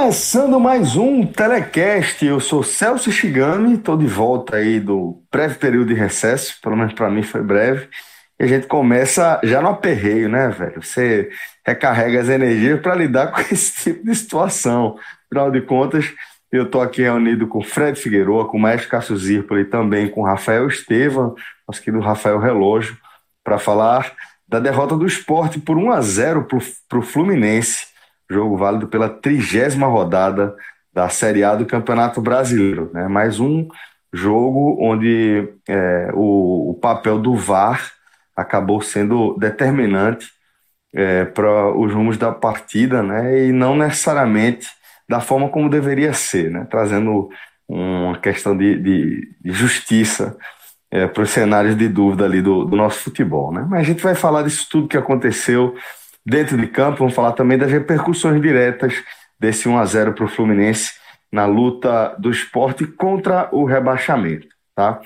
Começando mais um Telecast. Eu sou Celso Shigami, estou de volta aí do breve período de recesso, pelo menos para mim foi breve. E a gente começa já no aperreio, né, velho? Você recarrega as energias para lidar com esse tipo de situação. Afinal de contas, eu estou aqui reunido com Fred Figueroa, com o Maestro Cássio Zirpoli e também com Rafael Estevam, nosso querido Rafael Relógio, para falar da derrota do esporte por 1 a 0 para o Fluminense jogo válido pela trigésima rodada da Série A do Campeonato Brasileiro. Né? Mais um jogo onde é, o, o, papel do VAR acabou sendo determinante é, para os rumos da partida, né? e não necessariamente da forma como deveria ser, né? trazendo uma questão de, de, de justiça é, para os cenários de dúvida ali do, do nosso futebol. Né? Mas a gente vai falar disso tudo que aconteceu Dentro de campo, vamos falar também das repercussões diretas desse 1 a 0 para o Fluminense na luta do esporte contra o rebaixamento, tá?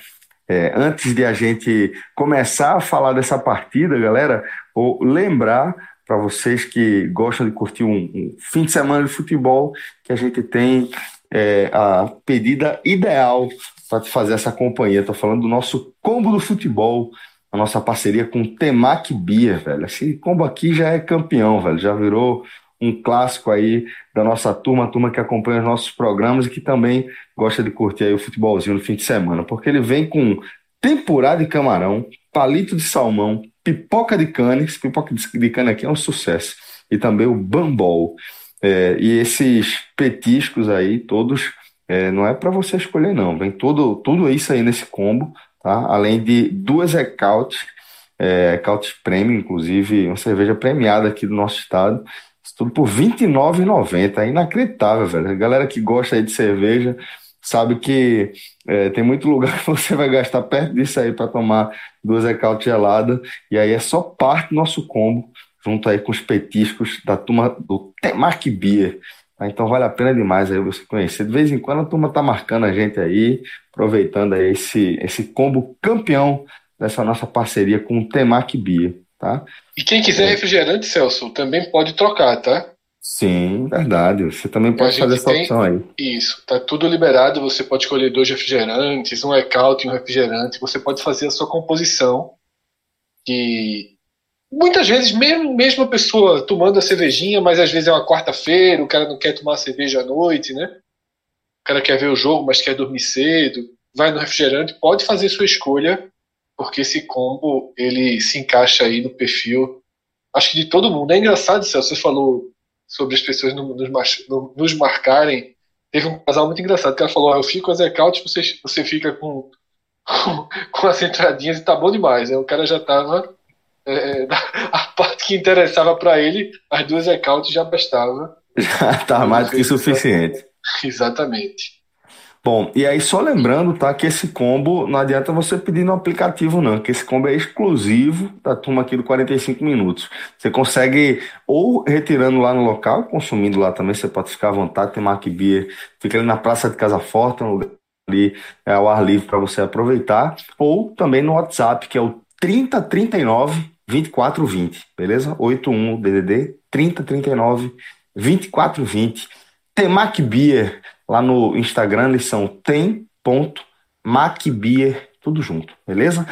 É, antes de a gente começar a falar dessa partida, galera, vou lembrar para vocês que gostam de curtir um, um, fim de semana de futebol que a gente tem é, a pedida ideal para fazer essa companhia. Estou falando do nosso combo do futebol a nossa parceria com o Temac Beer, velho. Esse combo aqui já é campeão, velho. Já virou um clássico aí da nossa turma, a turma que acompanha os nossos programas e que também gosta de curtir aí o futebolzinho no fim de semana, porque ele vem com temporada de camarão, palito de salmão, pipoca de canes, pipoca de cane aqui é um sucesso, e também o bambol. É, e esses petiscos aí, todos, é, não é para você escolher não, vem tudo, tudo isso aí nesse combo, tá? além de duas Ecautes, é, Ecautes Premium, inclusive, uma cerveja premiada aqui do nosso estado, isso tudo por R$ 29,90, é inacreditável, velho. A galera que gosta aí de cerveja sabe que é, tem muito lugar que você vai gastar perto disso aí para tomar duas Ecautes geladas, e aí é só parte do nosso combo, junto aí com os petiscos da turma do Temark Beer, Tá? Então vale a pena demais aí você conhecer. De vez em quando a turma tá marcando a gente aí, aproveitando aí esse, esse combo campeão dessa nossa parceria com o Temac Bia, tá? E quem quiser refrigerante, Celso, também pode trocar, tá? Sim, verdade. Você também pode fazer essa tem... opção aí. Isso, tá tudo liberado. Você pode escolher dois refrigerantes, um ecaute e um refrigerante. Você pode fazer a sua composição. Que muitas vezes, mesmo, mesmo a pessoa tomando a cervejinha, mas às vezes é uma quarta-feira, o cara não quer tomar cerveja à noite, né? O cara quer ver o jogo, mas quer dormir cedo, vai no refrigerante, pode fazer sua escolha, porque esse combo ele se encaixa aí no perfil, acho que de todo mundo. É engraçado, Celso, você falou sobre as pessoas nos, nos marcarem. Teve um casal muito engraçado que ela falou: ah, Eu fico com as accounts, você, você fica com, com as entradinhas e tá bom demais. Aí o cara já tava é, é a parte que interessava para ele, as duas accounts já bastava. Já tá mais do que suficiente. Exatamente. Bom, e aí só lembrando, tá, que esse combo não adianta você pedir no aplicativo não, que esse combo é exclusivo da turma aqui do 45 minutos. Você consegue ou retirando lá no local, consumindo lá também, você pode ficar à vontade, tem Mark Beer, fica ali na Praça de Casa Forte, um lugar ali é, ao ar livre para você aproveitar, ou também no WhatsApp, que é o 3039 2420, beleza? 81 DDD 3039 2420. Temac Beer, lá no Instagram eles são tem.macbeer, tudo junto, beleza?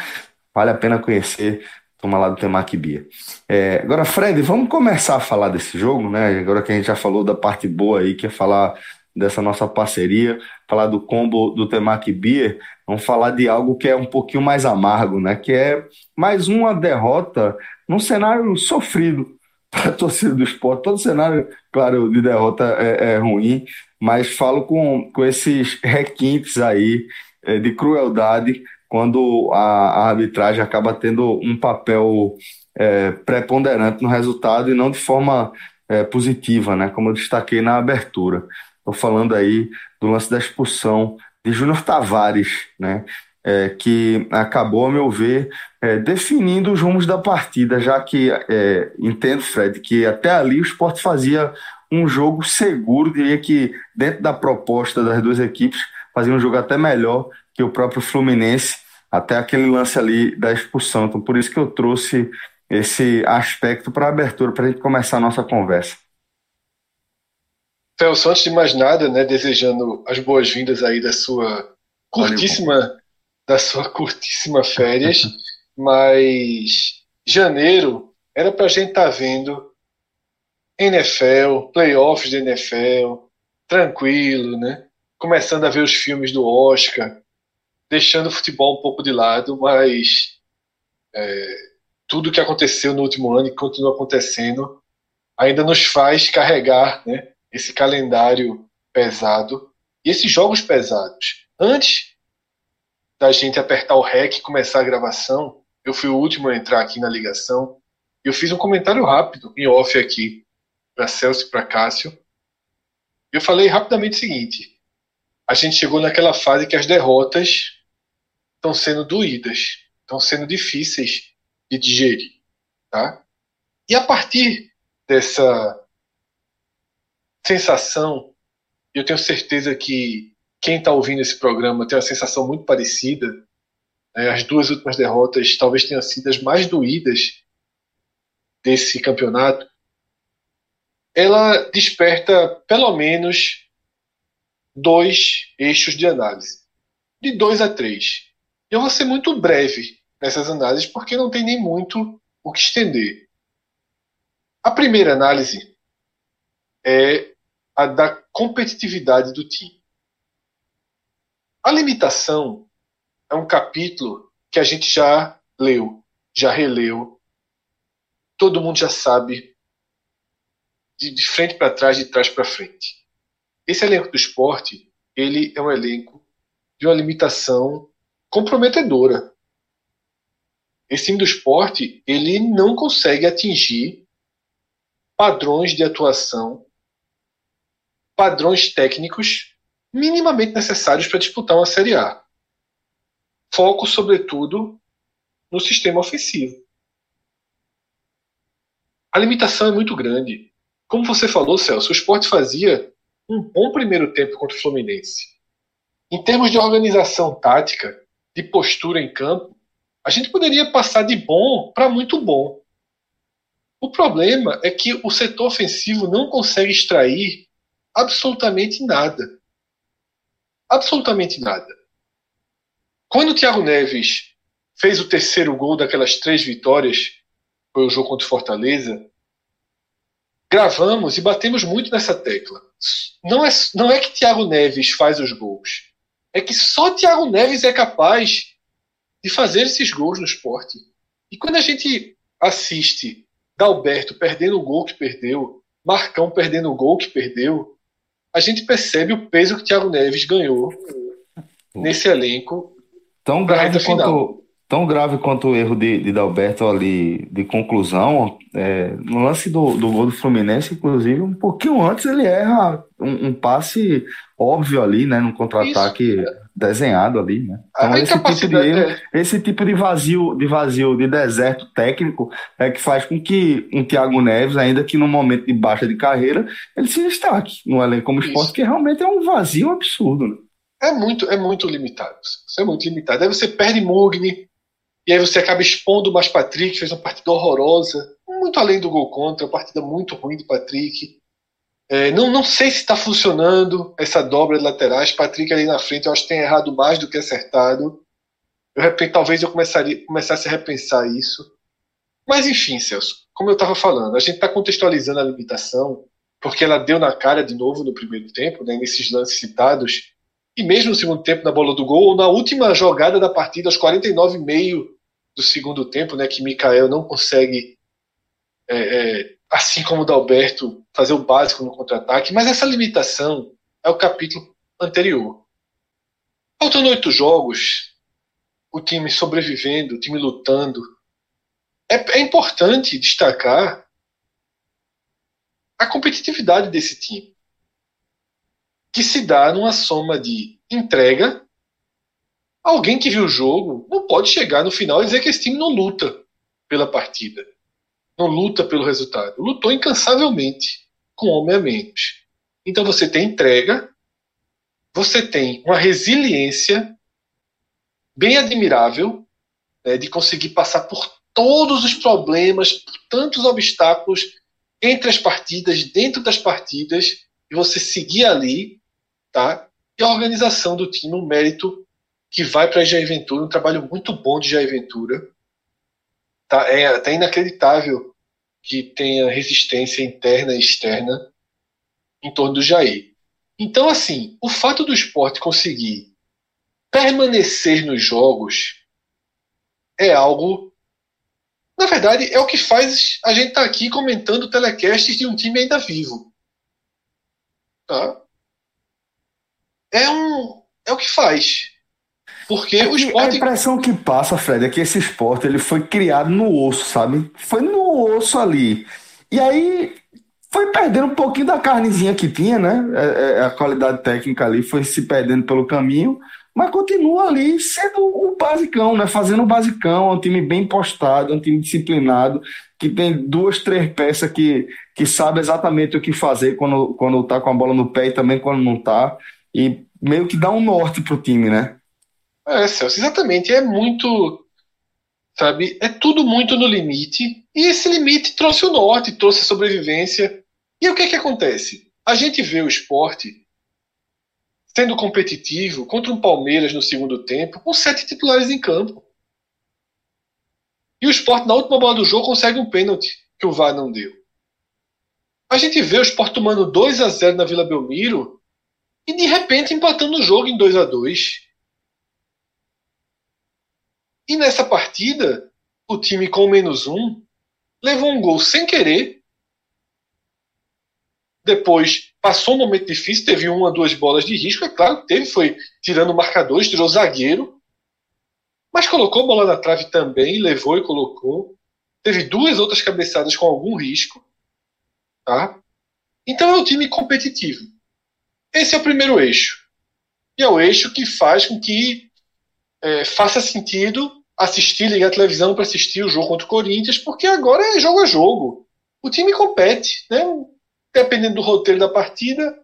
Vale a pena conhecer, toma lá do Temac Beer. É, agora, Fred, vamos começar a falar desse jogo, né? Agora que a gente já falou da parte boa aí, que é falar dessa nossa parceria, falar do combo do Temaki Beer, vamos falar de algo que é um pouquinho mais amargo, né? Que é mais uma derrota num cenário sofrido para a torcida do esporte. Todo cenário, claro, de derrota é, é ruim, mas falo com, com esses requintes aí é, de crueldade quando a, a, arbitragem acaba tendo um papel é, preponderante no resultado e não de forma é, positiva, né? Como eu destaquei na abertura. Estou falando aí do lance da expulsão de Júnior Tavares, né? É, que acabou, a meu ver, é, definindo os rumos da partida, já que é, entendo, Fred, que até ali o esporte fazia um jogo seguro, diria que dentro da proposta das duas equipes, fazia um jogo até melhor que o próprio Fluminense, até aquele lance ali da expulsão. Então, por isso que eu trouxe esse aspecto para a abertura, para a gente começar a nossa conversa. Celso, antes de mais nada, né, desejando as boas-vindas aí da sua curtíssima, Valeu. da sua curtíssima férias, mas janeiro era para a gente estar tá vendo NFL, playoffs da NFL, tranquilo, né? Começando a ver os filmes do Oscar, deixando o futebol um pouco de lado, mas é, tudo que aconteceu no último ano e continua acontecendo ainda nos faz carregar né, esse calendário pesado e esses jogos pesados. Antes da gente apertar o REC e começar a gravação, eu fui o último a entrar aqui na ligação e eu fiz um comentário rápido em off aqui para Celso e para Cássio. Eu falei rapidamente o seguinte: a gente chegou naquela fase que as derrotas estão sendo doídas, estão sendo difíceis de digerir. Tá? E a partir dessa sensação, eu tenho certeza que quem está ouvindo esse programa tem uma sensação muito parecida. Né? As duas últimas derrotas talvez tenham sido as mais doídas desse campeonato. Ela desperta pelo menos dois eixos de análise, de dois a três. Eu vou ser muito breve nessas análises, porque não tem nem muito o que estender. A primeira análise é a da competitividade do time. A limitação é um capítulo que a gente já leu, já releu, todo mundo já sabe de, de frente para trás, de trás para frente. Esse elenco do esporte, ele é um elenco de uma limitação comprometedora esse time do esporte ele não consegue atingir padrões de atuação, padrões técnicos minimamente necessários para disputar uma Série A. Foco, sobretudo, no sistema ofensivo. A limitação é muito grande. Como você falou, Celso, o esporte fazia um bom primeiro tempo contra o Fluminense. Em termos de organização tática, de postura em campo, a gente poderia passar de bom para muito bom. O problema é que o setor ofensivo não consegue extrair absolutamente nada. Absolutamente nada. Quando o Thiago Neves fez o terceiro gol daquelas três vitórias, foi o jogo contra o Fortaleza, gravamos e batemos muito nessa tecla. Não é, não é que Thiago Neves faz os gols. É que só Thiago Neves é capaz de fazer esses gols no esporte. E quando a gente assiste Dalberto perdendo o gol que perdeu, Marcão perdendo o gol que perdeu, a gente percebe o peso que Thiago Neves ganhou nesse elenco. Tão grave quanto, tão grave quanto o erro de, de Dalberto ali de conclusão. É, no lance do, do gol do Fluminense, inclusive, um pouquinho antes ele erra um, um passe óbvio ali, né? Num contra-ataque desenhado ali, né? Então, esse tipo, de é. esse tipo de vazio, de vazio, de deserto técnico é que faz com que um Thiago Neves, ainda que no momento de baixa de carreira, ele se destaque no elenco como esporte, que realmente é um vazio absurdo. Né? É muito, é muito limitado. Isso é muito limitado. Aí você perde Mugni, e aí você acaba expondo o Mais Patrick, fez uma partida horrorosa, muito além do gol contra, uma partida muito ruim do Patrick. É, não, não sei se está funcionando essa dobra de laterais. Patrick ali na frente, eu acho que tem errado mais do que acertado. Eu, talvez eu começaria, começasse a repensar isso. Mas enfim, Celso, como eu estava falando, a gente está contextualizando a limitação porque ela deu na cara de novo no primeiro tempo, né, nesses lances citados, e mesmo no segundo tempo na bola do gol, ou na última jogada da partida, aos 49 e meio do segundo tempo, né, que Mikael não consegue, é, é, assim como o Dalberto, fazer o básico no contra-ataque, mas essa limitação é o capítulo anterior. Faltando oito jogos, o time sobrevivendo, o time lutando, é, é importante destacar a competitividade desse time, que se dá numa soma de entrega. Alguém que viu o jogo não pode chegar no final e dizer que esse time não luta pela partida, não luta pelo resultado. Lutou incansavelmente, com homem a menos. Então você tem entrega, você tem uma resiliência bem admirável né, de conseguir passar por todos os problemas, por tantos obstáculos entre as partidas, dentro das partidas, e você seguir ali, tá? E a organização do time, um mérito que vai para Jair Ventura, um trabalho muito bom de Jair Ventura. Tá? É até inacreditável que tenha resistência interna e externa em torno do Jair. Então, assim, o fato do esporte conseguir permanecer nos jogos é algo na verdade, é o que faz a gente estar tá aqui comentando telecasts de um time ainda vivo. Tá? É, um, é o que faz. Porque é o esporte. A impressão que passa, Fred, é que esse esporte ele foi criado no osso, sabe? Foi no osso ali. E aí foi perdendo um pouquinho da carnezinha que tinha, né? É, é, a qualidade técnica ali foi se perdendo pelo caminho mas continua ali sendo o basicão, né? Fazendo o basicão, é um time bem postado, é um time disciplinado, que tem duas, três peças que, que sabe exatamente o que fazer quando, quando tá com a bola no pé e também quando não tá. E meio que dá um norte pro time, né? É, Celso, exatamente. É muito. Sabe? É tudo muito no limite. E esse limite trouxe o norte, trouxe a sobrevivência. E o que que acontece? A gente vê o esporte sendo competitivo contra um Palmeiras no segundo tempo, com sete titulares em campo. E o Sport, na última bola do jogo, consegue um pênalti que o VAR não deu. A gente vê o Sport tomando 2 a 0 na Vila Belmiro e de repente empatando o jogo em 2 a 2 E nessa partida, o time com menos um levou um gol sem querer depois passou um momento difícil, teve uma, duas bolas de risco, é claro que teve, foi tirando marcadores, tirou zagueiro, mas colocou a bola na trave também, levou e colocou. Teve duas outras cabeçadas com algum risco. Tá? Então é um time competitivo. Esse é o primeiro eixo. E é o eixo que faz com que é, faça sentido assistir, ligar a televisão para assistir o jogo contra o Corinthians, porque agora é jogo a jogo. O time compete. Né? dependendo do roteiro da partida,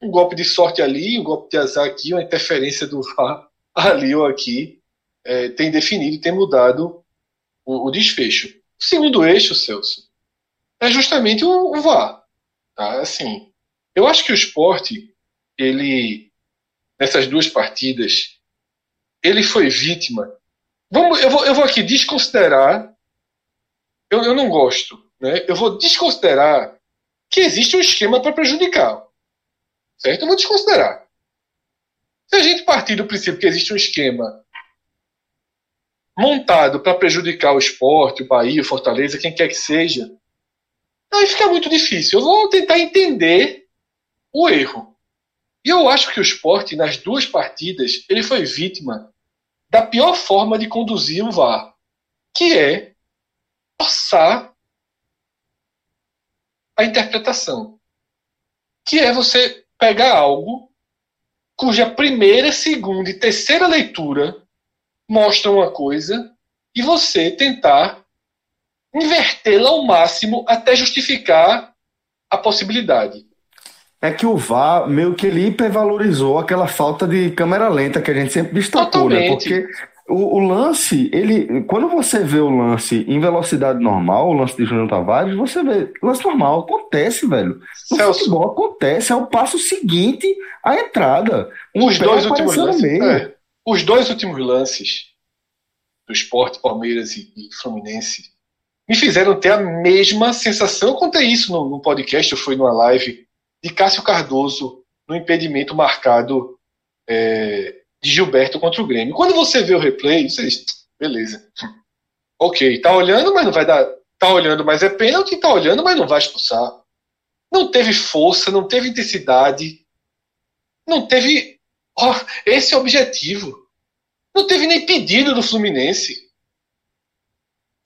um golpe de sorte ali, um golpe de azar aqui, uma interferência do VAR ali ou aqui, é, tem definido, tem mudado o, o, desfecho. O segundo eixo, Celso, é justamente o, o VAR. Tá? Assim, eu acho que o esporte, ele, nessas duas partidas, ele foi vítima. Vamos, eu, vou, eu vou aqui desconsiderar, eu, eu não gosto, né? eu vou desconsiderar que existe um esquema para prejudicar. Certo? Eu vou desconsiderar. Se a gente partir do princípio que existe um esquema montado para prejudicar o esporte, o Bahia, o Fortaleza, quem quer que seja, aí fica muito difícil. Eu vou tentar entender o erro. E eu acho que o esporte, nas duas partidas, ele foi vítima da pior forma de conduzir o VAR, que é forçar a interpretação, que é você pegar algo cuja primeira, segunda e terceira leitura mostram uma coisa e você tentar invertê-la ao máximo até justificar a possibilidade. É que o VAR meio que ele hipervalorizou aquela falta de câmera lenta que a gente sempre destacou, né? Porque o, o, lance, ele, quando você vê o lance em velocidade normal, o lance de Júnior Tavares, você vê, lance normal, acontece, velho. No Celso. futebol acontece, é o passo seguinte à entrada. Um Os dois últimos lances. É, os dois últimos lances do esporte, Palmeiras e, e Fluminense, me fizeram ter a mesma sensação. Eu contei isso no, no podcast, eu fui numa live de Cássio Cardoso no impedimento marcado é, de Gilberto contra o Grêmio. Quando você vê o replay, você diz, beleza. Ok, tá olhando, mas não vai dar. Tá olhando, mas é pênalti, tá olhando, mas não vai expulsar. Não teve força, não teve intensidade, não teve. Oh, esse é o objetivo. Não teve nem pedido do Fluminense.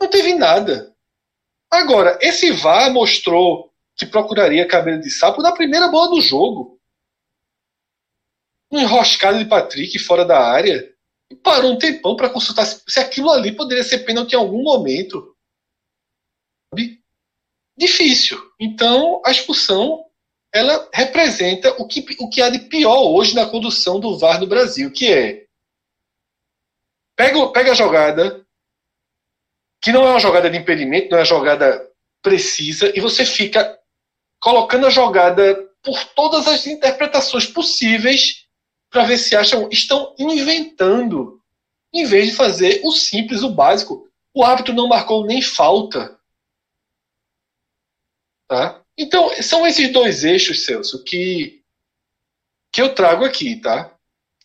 Não teve nada. Agora, esse VAR mostrou que procuraria cabelo de sapo na primeira bola do jogo. Um enroscado de Patrick fora da área. E parou um tempão para consultar se aquilo ali poderia ser pênalti em algum momento. Difícil. Então, a expulsão ela representa o que, o que há de pior hoje na condução do VAR no Brasil, que é pega, pega a jogada, que não é uma jogada de impedimento, não é uma jogada precisa, e você fica colocando a jogada por todas as interpretações possíveis para ver se acham estão inventando, em vez de fazer o simples, o básico. O árbitro não marcou nem falta. Tá? Então, são esses dois eixos, Celso, que, que eu trago aqui, tá?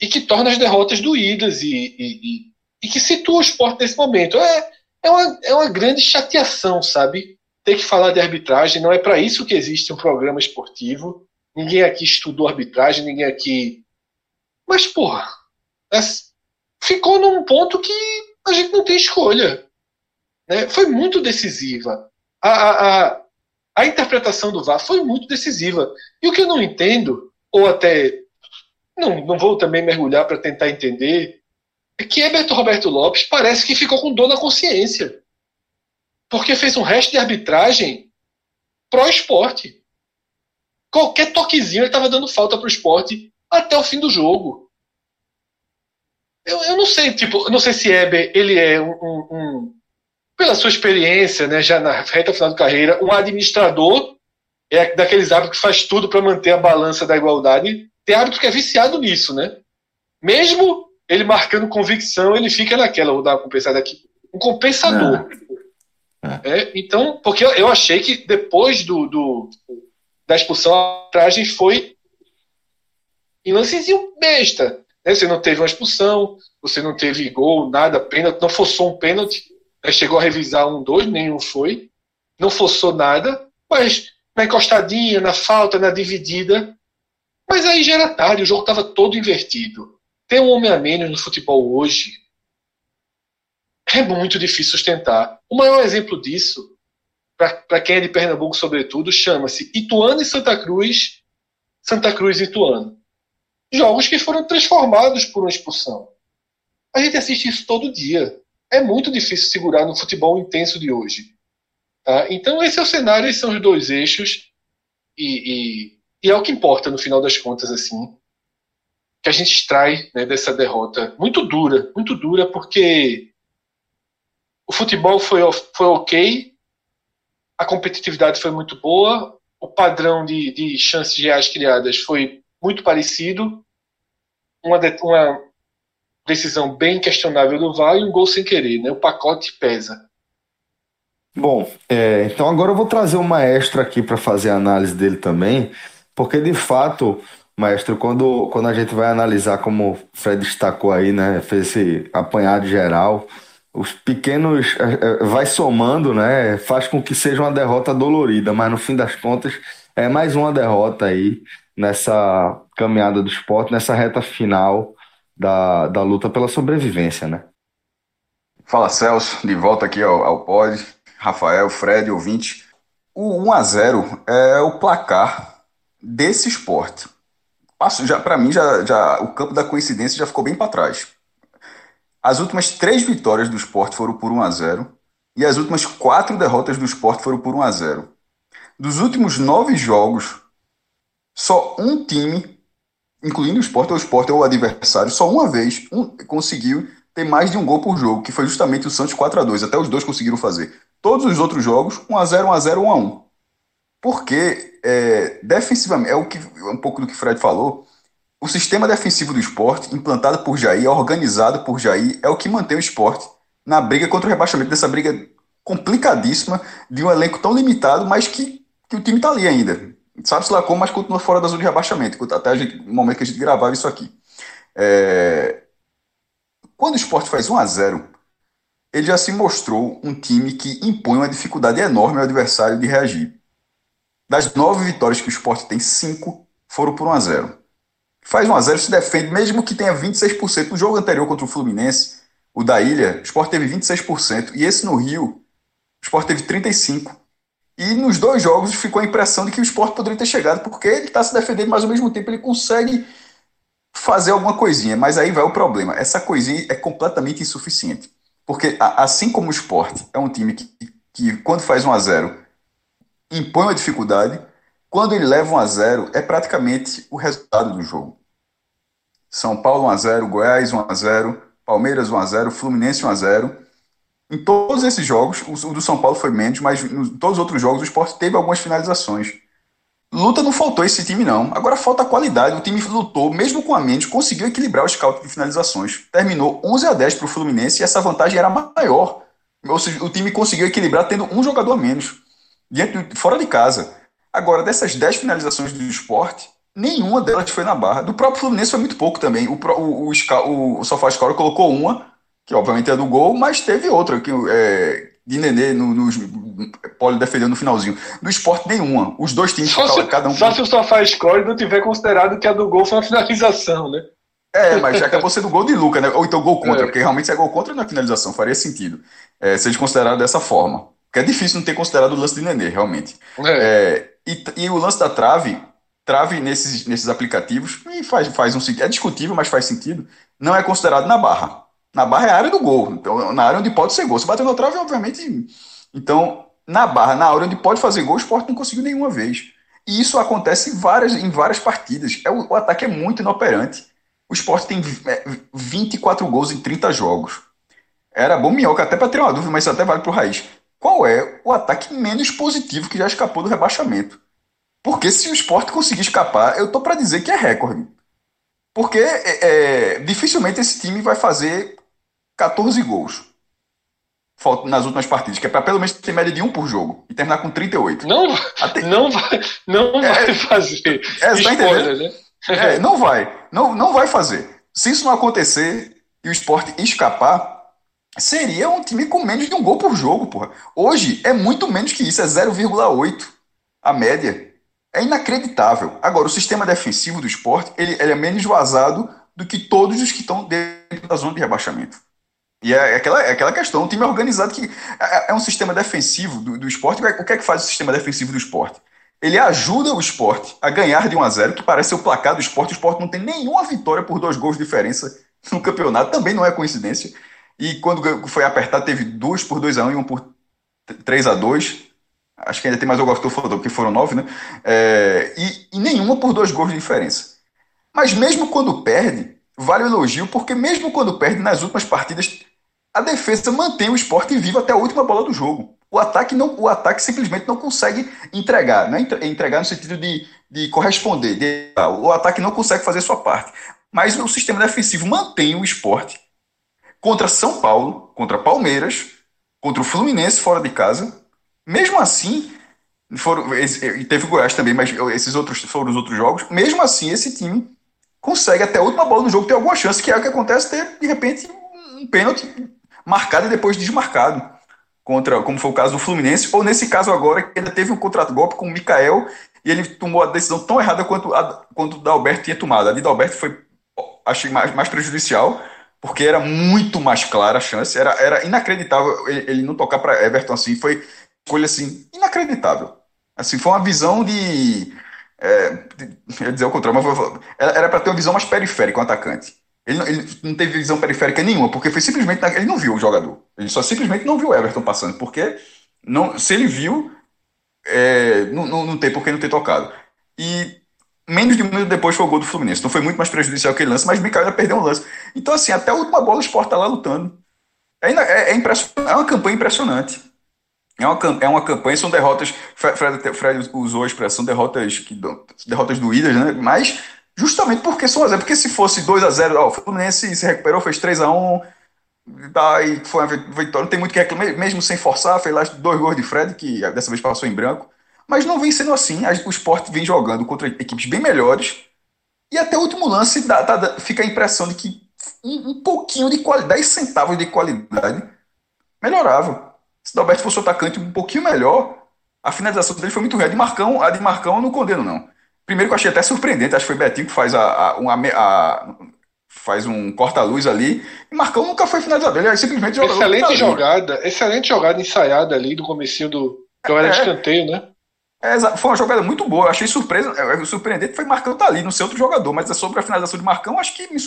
E que tornam as derrotas doídas e, e, e, e que situa o esporte nesse momento. É, é, uma, é uma grande chateação, sabe? Ter que falar de arbitragem, não é para isso que existe um programa esportivo. Ninguém aqui estudou arbitragem, ninguém aqui. Mas, porra, é, ficou num ponto que a gente não tem escolha. Né? Foi muito decisiva. A, a, a, a interpretação do VAR foi muito decisiva. E o que eu não entendo, ou até não, não vou também mergulhar para tentar entender, é que Everton Roberto Lopes parece que ficou com dor na consciência. Porque fez um resto de arbitragem pró-esporte. Qualquer toquezinho ele estava dando falta para o esporte até o fim do jogo. Eu, eu não sei, tipo, não sei se Eber ele é um, um, um, pela sua experiência, né, já na reta final da carreira, um administrador é daqueles árbitros que faz tudo para manter a balança da igualdade. Tem árbitro que é viciado nisso, né? Mesmo ele marcando convicção, ele fica naquela, vou dar uma compensada aqui, um compensador. É. é, então, porque eu, achei que depois do, do da expulsão, a tragem foi em lancezinho besta. Né? Você não teve uma expulsão, você não teve gol, nada, pênalti, não forçou um pênalti, né? chegou a revisar um, dois, nenhum foi, não forçou nada, mas na encostadinha, na falta, na dividida. Mas aí já era tarde, o jogo estava todo invertido. Ter um homem a menos no futebol hoje é muito difícil sustentar. O maior exemplo disso, para quem é de Pernambuco, sobretudo, chama-se Ituano e Santa Cruz, Santa Cruz e Ituano. Jogos que foram transformados por uma expulsão. A gente assiste isso todo dia. É muito difícil segurar no futebol intenso de hoje. Tá? Então, esse é o cenário, esses são os dois eixos, e, e, e é o que importa no final das contas, assim que a gente extrai né, dessa derrota muito dura, muito dura, porque o futebol foi, foi ok, a competitividade foi muito boa, o padrão de, de chances reais criadas foi muito parecido, uma, de, uma decisão bem questionável do VAR e um gol sem querer, né? O pacote pesa. Bom, é, então agora eu vou trazer o maestro aqui para fazer a análise dele também, porque de fato Maestro, quando, quando a gente vai analisar, como o Fred destacou aí, né, fez esse apanhado geral, os pequenos é, é, vai somando, né, faz com que seja uma derrota dolorida, mas no fim das contas é mais uma derrota aí nessa caminhada do esporte, nessa reta final da, da luta pela sobrevivência, né? Fala Celso, de volta aqui ao, ao pod, Rafael, Fred, ouvinte. O 1 a 0 é o placar desse esporte já para mim já, já o campo da coincidência já ficou bem para trás. As últimas três vitórias do esporte foram por 1 a 0 e as últimas quatro derrotas do esporte foram por 1 a 0 Dos últimos nove jogos, só um time, incluindo o esporte ou o esporte ou o adversário, só uma vez um, conseguiu ter mais de um gol por jogo, que foi justamente o Santos 4 a 2 Até os dois conseguiram fazer. Todos os outros jogos, 1 a 0 1 a 0 1 a 1 Porque é, defensivamente, é o que um pouco do que o Fred falou. O sistema defensivo do esporte, implantado por Jair, organizado por Jair, é o que mantém o esporte na briga contra o rebaixamento, dessa briga complicadíssima de um elenco tão limitado, mas que, que o time está ali ainda. Sabe-se lá como, mas continua fora da zona de rebaixamento, até gente, o momento que a gente gravava isso aqui. É... Quando o esporte faz 1 a 0 ele já se mostrou um time que impõe uma dificuldade enorme ao adversário de reagir. Das nove vitórias que o esporte tem, cinco foram por 1 a 0 Faz 1 a 0 se defende, mesmo que tenha 26%. No jogo anterior contra o Fluminense, o da Ilha, o esporte teve 26%. E esse no Rio, o esporte teve 35%. E nos dois jogos ficou a impressão de que o esporte poderia ter chegado, porque ele está se defendendo, mas ao mesmo tempo ele consegue fazer alguma coisinha. Mas aí vai o problema: essa coisinha é completamente insuficiente. Porque assim como o esporte é um time que, que quando faz 1 a 0 impõe uma dificuldade, quando ele leva 1 a 0 é praticamente o resultado do jogo. São Paulo 1 a 0 Goiás 1 a 0 Palmeiras 1 a 0 Fluminense 1 a 0 Em todos esses jogos, o do São Paulo foi menos, mas em todos os outros jogos o esporte teve algumas finalizações. Luta não faltou esse time, não. Agora falta qualidade. O time lutou, mesmo com a menos, conseguiu equilibrar o scout de finalizações. Terminou 11 a 10 para o Fluminense e essa vantagem era maior. Ou seja, o time conseguiu equilibrar tendo um jogador a menos, fora de casa. Agora, dessas 10 finalizações do esporte, nenhuma delas foi na barra. Do próprio Fluminense foi muito pouco também. O, o, o, o Sofá Score colocou uma, que obviamente é do gol, mas teve outra, que é, de Nenê no, no pole defendendo no finalzinho. No esporte, nenhuma. Os dois times, só se, cada um. Só se o Sofá Score não tiver considerado que a do gol foi uma finalização, né? É, mas já acabou sendo gol de Luca, né? Ou então gol contra, é. porque realmente se é gol contra na finalização, faria sentido. É, se eles consideraram dessa forma. Porque é difícil não ter considerado o lance de Nenê, realmente. É. É, e, e, o lance da trave, trave nesses, nesses aplicativos, e faz, faz um É discutível, mas faz sentido. Não é considerado na barra. Na barra é a área do gol, então, na área onde pode ser gol. Se bater na trave, obviamente. Então, na barra, na área onde pode fazer gol, o esporte não conseguiu nenhuma vez. E isso acontece em várias, em várias partidas. É, o, o ataque é muito inoperante. O esporte tem 24 é, gols em 30 jogos. Era bom minhoca, até para ter uma dúvida, mas isso até vale para o Raiz. Qual é o ataque menos positivo que já escapou do rebaixamento? Porque se o esporte conseguir escapar, eu tô para dizer que é recorde. Porque é, é, dificilmente esse time vai fazer 14 gols nas últimas partidas, que é para pelo menos ter média de um por jogo e terminar com 38. Não, Até... não vai, não é, vai fazer. É, Spoiler, né? É, não vai, não, não vai fazer. Se isso não acontecer e o esporte escapar, seria um time com menos de um gol por jogo, porra. Hoje é muito menos que isso, é 0,8 a média. É inacreditável. Agora, o sistema defensivo do esporte, ele, ele é menos vazado do que todos os que estão dentro da zona de rebaixamento. E é aquela, é aquela questão, um time organizado que é, é um sistema defensivo do, do esporte. O que é que faz o sistema defensivo do esporte? Ele ajuda o esporte a ganhar de 1 a 0 que parece ser o placar do esporte. O esporte não tem nenhuma vitória por dois gols de diferença no campeonato, também não é coincidência. E quando foi apertado, teve duas por 2 a 1 e um por 3 a 2 Acho que ainda tem mais o Gostou falou, porque foram nove, né? É, e, e nenhuma por dois gols de diferença. Mas mesmo quando perde, vale o elogio, porque mesmo quando perde nas últimas partidas, a defesa mantém o esporte vivo até a última bola do jogo. O ataque não, o ataque simplesmente não consegue entregar, né? entregar no sentido de, de corresponder. De, o ataque não consegue fazer sua parte. Mas o sistema defensivo mantém o esporte contra São Paulo, contra Palmeiras, contra o Fluminense fora de casa. Mesmo assim, foram, e teve o Goiás também, mas esses outros foram os outros jogos. Mesmo assim, esse time consegue até a última bola do jogo ter alguma chance, que é o que acontece ter, de repente, um pênalti marcado e depois desmarcado, contra, como foi o caso do Fluminense, ou nesse caso agora, que ainda teve um contrato-golpe com o Mikael e ele tomou a decisão tão errada quanto a quanto o Dalberto tinha tomado. A de Dalberto foi, achei, mais, mais prejudicial, porque era muito mais clara a chance, era, era inacreditável ele, ele não tocar para Everton assim, foi escolha assim, inacreditável. Assim, foi uma visão de. É, de, ia dizer o contrário, mas era para ter uma visão mais periférica, um atacante. Ele não, ele não, teve visão periférica nenhuma, porque foi simplesmente. Ele não viu o jogador. Ele só simplesmente não viu o Everton passando, porque não, se ele viu, é, não, não, não tem por que não ter tocado. E menos de um minuto depois foi o gol do Fluminense. Então foi muito mais prejudicial aquele lance, mas o Mikael perdeu um lance. Então, assim, até a última bola o Sport tá lá lutando. É, é, é, é uma campanha impressionante. É uma, é uma campanha, são derrotas. Fred, Fred usou a expressão derrotas, que, derrotas doídas, né? Mas Justamente porque são 1x0. Porque se fosse 2x0, ó, o Fluminense se recuperou, fez 3x1, Daí foi uma vitória, não tem muito que reclamar, mesmo sem forçar, fez lá dois gols de Fred, que dessa vez passou em branco. Mas não vem sendo assim. O esporte vem jogando contra equipes bem melhores. E até o último lance dá, dá, fica a impressão de que um, um pouquinho de qualidade, 10 centavos de qualidade, melhorava. Se o Alberto fosse o atacante um pouquinho melhor, a finalização dele foi muito ruim. A de Marcão, a de Marcão eu não condeno, não. Primeiro que eu achei até surpreendente, acho que foi Betinho que faz a, a, uma, a faz um corta-luz ali. E Marcão nunca foi finalizador, ele é simplesmente jogador. Excelente jogada, excelente jogada ensaiada ali do comecinho do. Que era é, escanteio, né? É, foi uma jogada muito boa. Eu achei surpresa, é, surpreendente foi Marcão tá ali, não ser outro jogador, mas é sobre a finalização de Marcão, acho que me,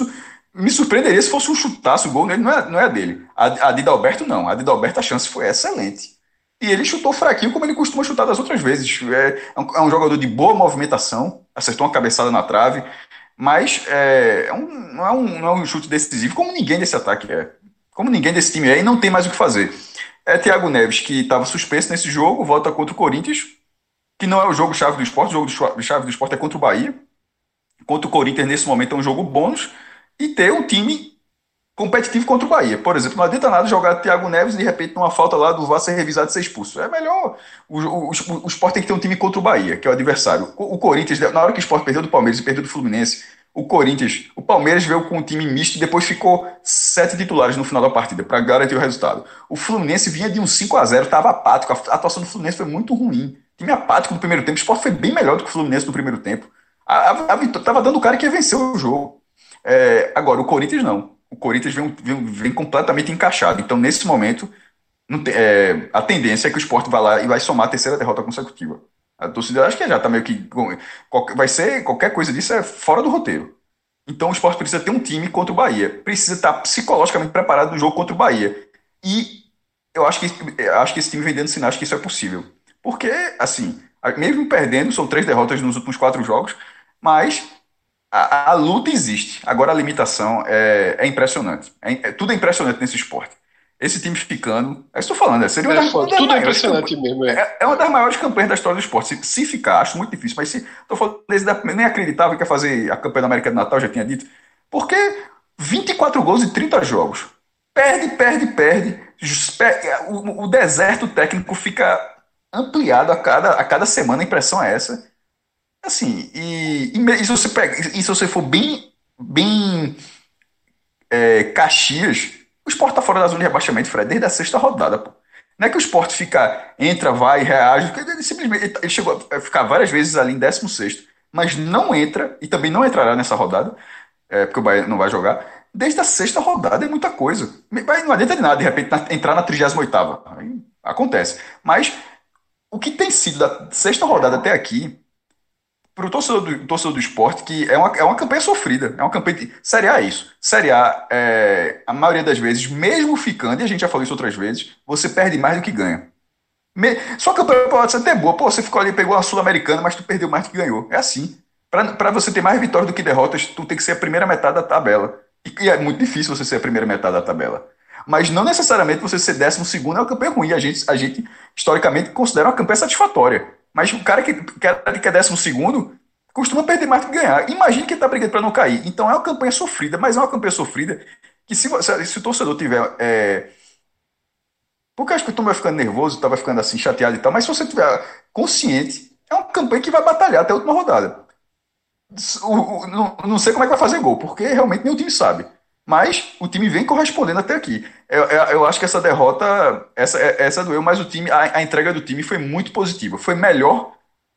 me surpreenderia se fosse um chutaço, o gol nele não é, não é dele. A, a de Dalberto não. A de Dalberto a chance foi excelente. E ele chutou fraquinho como ele costuma chutar das outras vezes. É, é, um, é um jogador de boa movimentação, acertou uma cabeçada na trave, mas é, é um, não, é um, não é um chute decisivo como ninguém desse ataque é. Como ninguém desse time é e não tem mais o que fazer. É Thiago Neves, que estava suspenso nesse jogo, volta contra o Corinthians, que não é o jogo-chave do esporte, o jogo-chave do esporte é contra o Bahia. Contra o Corinthians, nesse momento, é um jogo bônus. E ter um time competitivo contra o Bahia. Por exemplo, não adianta nada jogar Thiago Neves e de repente numa falta lá do VAR ser revisado e ser expulso. É melhor. O, o, o, Sport tem que ter um time contra o Bahia, que é o adversário. O, o Corinthians, na hora que o Sport perdeu do Palmeiras e perdeu do Fluminense, o Corinthians, o Palmeiras veio com um time misto e depois ficou sete titulares no final da partida para garantir o resultado. O Fluminense vinha de um 5 a 0 estava apático. A atuação do Fluminense foi muito ruim. Time apático no primeiro tempo. O Sport foi bem melhor do que o Fluminense no primeiro tempo. A, vitória estava dando o cara que ia vencer o jogo. É, agora, o Corinthians não o Corinthians vem, vem, vem completamente encaixado. Então, nesse momento, tem, é, a tendência é que o esporte vai lá e vai somar a terceira derrota consecutiva. A torcida acho que já está meio que. Vai ser. Qualquer coisa disso é fora do roteiro. Então o esporte precisa ter um time contra o Bahia. Precisa estar psicologicamente preparado no jogo contra o Bahia. E eu acho que, acho que esse time vem dando sinais que isso é possível. Porque, assim, mesmo perdendo, são três derrotas nos últimos quatro jogos, mas a, a, luta existe. Agora a limitação é, é impressionante. É, é, tudo é impressionante nesse esporte. Esse time ficando. É isso que estou falando, é, seria uma, é, das, uma das tudo é impressionante mesmo. É. é. uma das maiores campanhas da história do esporte. Se, se ficar, acho muito difícil, mas se. Estou falando, nem acreditava que ia fazer a campanha da América do Natal, já tinha dito. Porque 24 gols em 30 jogos. Perde, perde, perde. O, o deserto técnico fica ampliado a cada, a cada semana, a impressão é essa. Assim, e, e, e, se, você pega, e se você for bem, bem é, Caxias, o esporte tá fora da zona de rebaixamento, Fred, desde a sexta rodada, pô. Não é que o esporte fica, entra, vai, reage, ele simplesmente ele chegou a ficar várias vezes ali em 16, mas não entra, e também não entrará nessa rodada, é, porque o Bahia não vai jogar. Desde a sexta rodada é muita coisa. Não adianta de nada, de repente, entrar na 38. Aí acontece. Mas o que tem sido da sexta rodada até aqui para o torcedor do, torcedor do esporte que é uma, é uma campanha sofrida. É uma campanha de. Série A é isso. Série A, é, a maioria das vezes, mesmo ficando, e a gente já falou isso outras vezes, você perde mais do que ganha. Me, só que a campanha pode ser até boa. Pô, você ficou ali, pegou a Sul-Americana, mas tu perdeu mais do que ganhou. É assim. Para você ter mais vitórias do que derrotas, tu tem que ser a primeira metade da tabela. E, e é muito difícil você ser a primeira metade da tabela. Mas não necessariamente você ser décimo segundo é uma campanha ruim. A gente, a gente historicamente, considera uma campanha satisfatória. Mas o cara que, que é décimo segundo costuma perder mais do que ganhar. Imagine que está brigando para não cair. Então é uma campanha sofrida, mas é uma campanha sofrida que se, se o torcedor tiver. É... Porque acho que o Tom vai ficando nervoso, estava ficando assim, chateado e tal, mas se você tiver consciente, é uma campanha que vai batalhar até a última rodada. O, o, não, não sei como é que vai fazer gol, porque realmente o time sabe. Mas o time vem correspondendo até aqui. Eu, eu, eu acho que essa derrota, essa, essa doeu, mas o time, a, a, entrega do time foi muito positiva. Foi melhor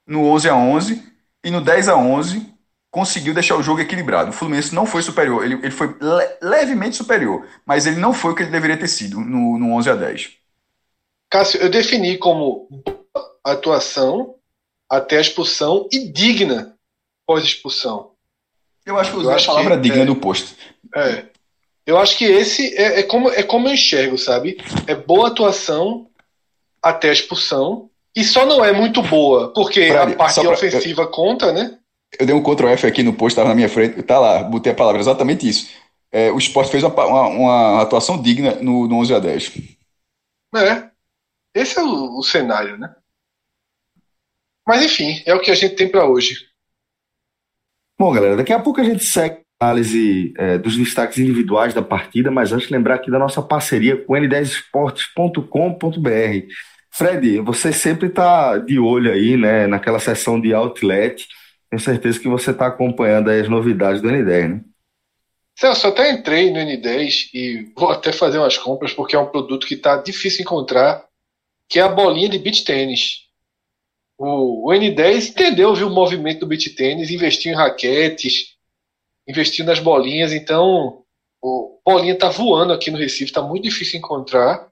no 11 a 11 e no 10 a 11 conseguiu deixar o jogo equilibrado. O Fluminense não foi superior, ele, ele foi le, levemente superior, mas ele não foi o que ele deveria ter sido no, no 11 a 10. Cássio, eu defini como atuação até a expulsão e digna pós-expulsão. Eu acho que usei a palavra que, digna é, no posto. É. Eu acho que esse é, é, como, é como eu enxergo, sabe? É boa atuação até a expulsão. E só não é muito boa, porque a parte pra, ofensiva eu, conta, né? Eu dei um Ctrl F aqui no post, estava na minha frente, tá lá, botei a palavra, exatamente isso. É, o esporte fez uma, uma, uma, atuação digna no, no 11 a 10. É. Esse é o, o cenário, né? Mas enfim, é o que a gente tem para hoje. Bom, galera, daqui a pouco a gente segue análise é, dos destaques individuais da partida, mas antes lembrar aqui da nossa parceria com n10esportes.com.br. Fred, você sempre está de olho aí, né, naquela sessão de outlet. Tenho certeza que você está acompanhando as novidades do N10, né? Celso, eu até entrei no N10 e vou até fazer umas compras porque é um produto que está difícil encontrar, que é a bolinha de beach tênis. O, o N10 entendeu, viu o movimento do beach tênis, investiu em raquetes, investiu nas bolinhas, então o bolinha está voando aqui no Recife, está muito difícil encontrar.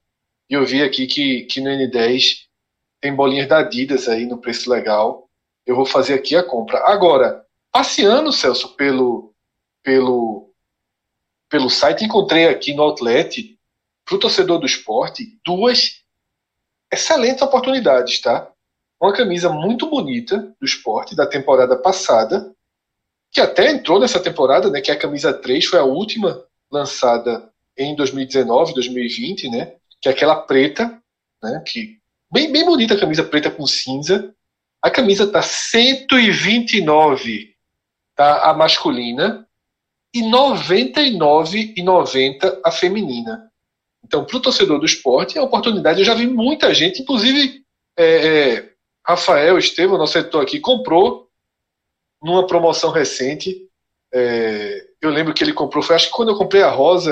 E eu vi aqui que, que no N10 tem bolinhas da Adidas aí no preço legal. Eu vou fazer aqui a compra. Agora, passeando, Celso, pelo, pelo pelo site, encontrei aqui no Outlet, para o torcedor do esporte, duas excelentes oportunidades, tá? Uma camisa muito bonita do esporte, da temporada passada, que até entrou nessa temporada, né? Que é a camisa 3, foi a última lançada em 2019, 2020, né? Que é aquela preta, né? Que, bem, bem bonita a camisa preta com cinza. A camisa tá 129, tá? A masculina e 99,90 a feminina. Então, para o torcedor do esporte, é uma oportunidade. Eu já vi muita gente, inclusive é, é, Rafael Estevam, nosso editor aqui, comprou numa promoção recente. É, eu lembro que ele comprou, foi acho que quando eu comprei a rosa,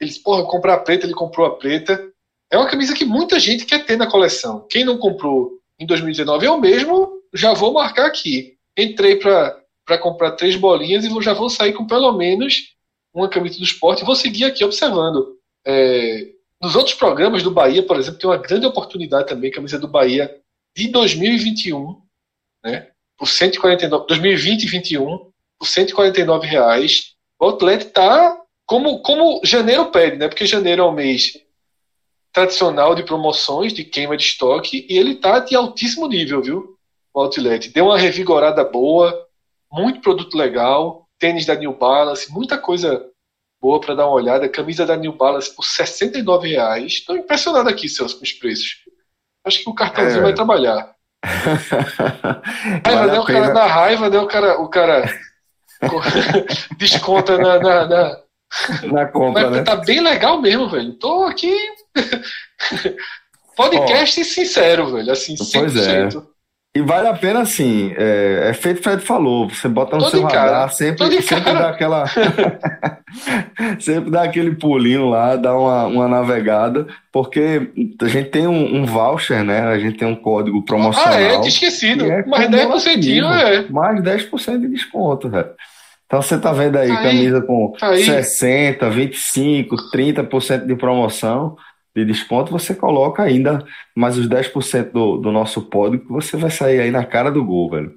ele disse, porra, comprar a preta, ele comprou a preta. É uma camisa que muita gente quer ter na coleção. Quem não comprou em 2019, eu mesmo já vou marcar aqui. Entrei para comprar três bolinhas e já vou sair com pelo menos uma camisa do esporte. Vou seguir aqui observando. É, nos outros programas do Bahia, por exemplo, tem uma grande oportunidade também, camisa do Bahia de 2021, né? Por 149, 2020 e 2021, por 149 reais. O Outlet tá como, como janeiro pede, né? Porque janeiro é o mês tradicional de promoções, de queima de estoque, e ele tá de altíssimo nível, viu? O Outlet. Deu uma revigorada boa, muito produto legal, tênis da New Balance, muita coisa boa para dar uma olhada. Camisa da New Balance por 69 reais. Estou impressionado aqui, Celso, com os preços. Acho que o cartãozinho é. vai trabalhar. Raiva, né? O cara na raiva, né? O cara, o cara desconta na, na, na, na compra, Mas, né? Tá bem legal mesmo, velho. Tô aqui. Podcast oh, sincero, velho. Assim, 100%. Pois é. E vale a pena, assim, é, é feito o Fred falou, você bota no Tô seu radar, sempre, sempre dá aquela. sempre dá aquele pulinho lá, dá uma, uma navegada, porque a gente tem um, um voucher, né? A gente tem um código promocional. Ah, é, esquecido. É mais 10% é. Mais 10% de desconto, velho. Então você tá vendo aí, aí camisa com aí. 60, 25, 30% de promoção de desconto, você coloca ainda mais os 10% do, do nosso pódio, que você vai sair aí na cara do gol, velho.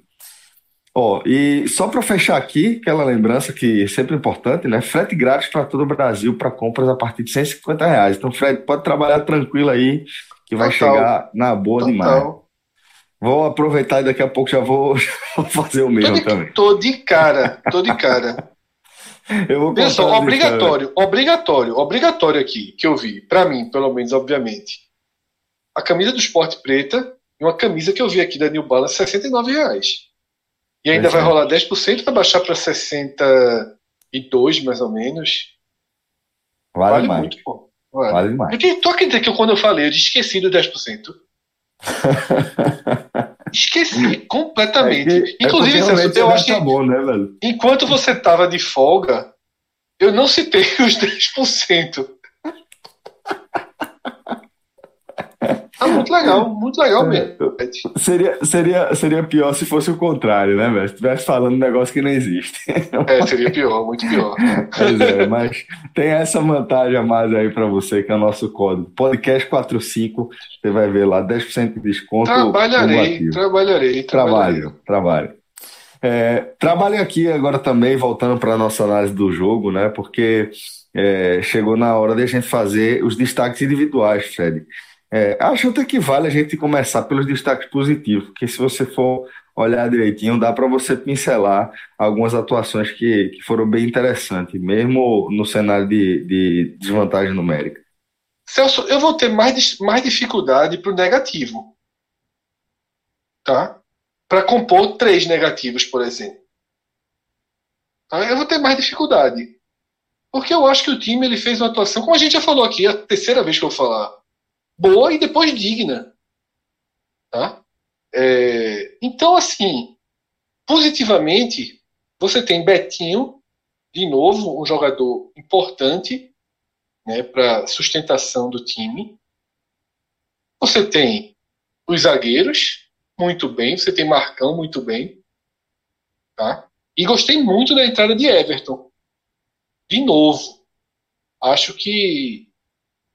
Ó, e só para fechar aqui, aquela lembrança que é sempre importante, né? Frete grátis para todo o Brasil para compras a partir de 150 reais. Então, Fred, pode trabalhar tranquilo aí, que vai Total. chegar na boa Total. demais. Vou aproveitar e daqui a pouco já vou, vou fazer o mesmo tô de, também. Tô de cara, tô de cara. Eu vou Pessoal, obrigatório, obrigatório, obrigatório aqui, que eu vi, para mim, pelo menos, obviamente. A camisa do esporte preta e uma camisa que eu vi aqui da New Balance, 69 reais. E ainda vai rolar 10% para baixar para 62, mais ou menos. Vale, vale muito, pô. Vale, vale demais. Eu, tu acredita que quando eu falei, eu esqueci do 10%? Esqueci completamente. É que, Inclusive, é Celso, eu acho que. Bom, né, enquanto você tava de folga, eu não citei os 10%. Muito legal, muito legal é, mesmo. Seria, seria, seria pior se fosse o contrário, né, velho? Se estivesse falando um negócio que não existe. É, seria pior, muito pior. Pois é, mas tem essa vantagem a mais aí para você, que é o nosso código. Podcast45, você vai ver lá, 10% de desconto. Trabalharei, trabalharei, trabalho. Trabalho, É, trabalho aqui agora também, voltando para a nossa análise do jogo, né? Porque é, chegou na hora de a gente fazer os destaques individuais, Fred. É, acho até que vale a gente começar pelos destaques positivos, porque se você for olhar direitinho, dá para você pincelar algumas atuações que, que foram bem interessantes, mesmo no cenário de, de desvantagem numérica. Celso, eu vou ter mais, mais dificuldade para o negativo. Tá? Para compor três negativos, por exemplo. Tá? Eu vou ter mais dificuldade. Porque eu acho que o time ele fez uma atuação, como a gente já falou aqui, é a terceira vez que eu vou falar, boa e depois digna. Tá? É, então, assim, positivamente, você tem Betinho, de novo, um jogador importante né, para sustentação do time. Você tem os zagueiros, muito bem. Você tem Marcão, muito bem. Tá? E gostei muito da entrada de Everton. De novo. Acho que,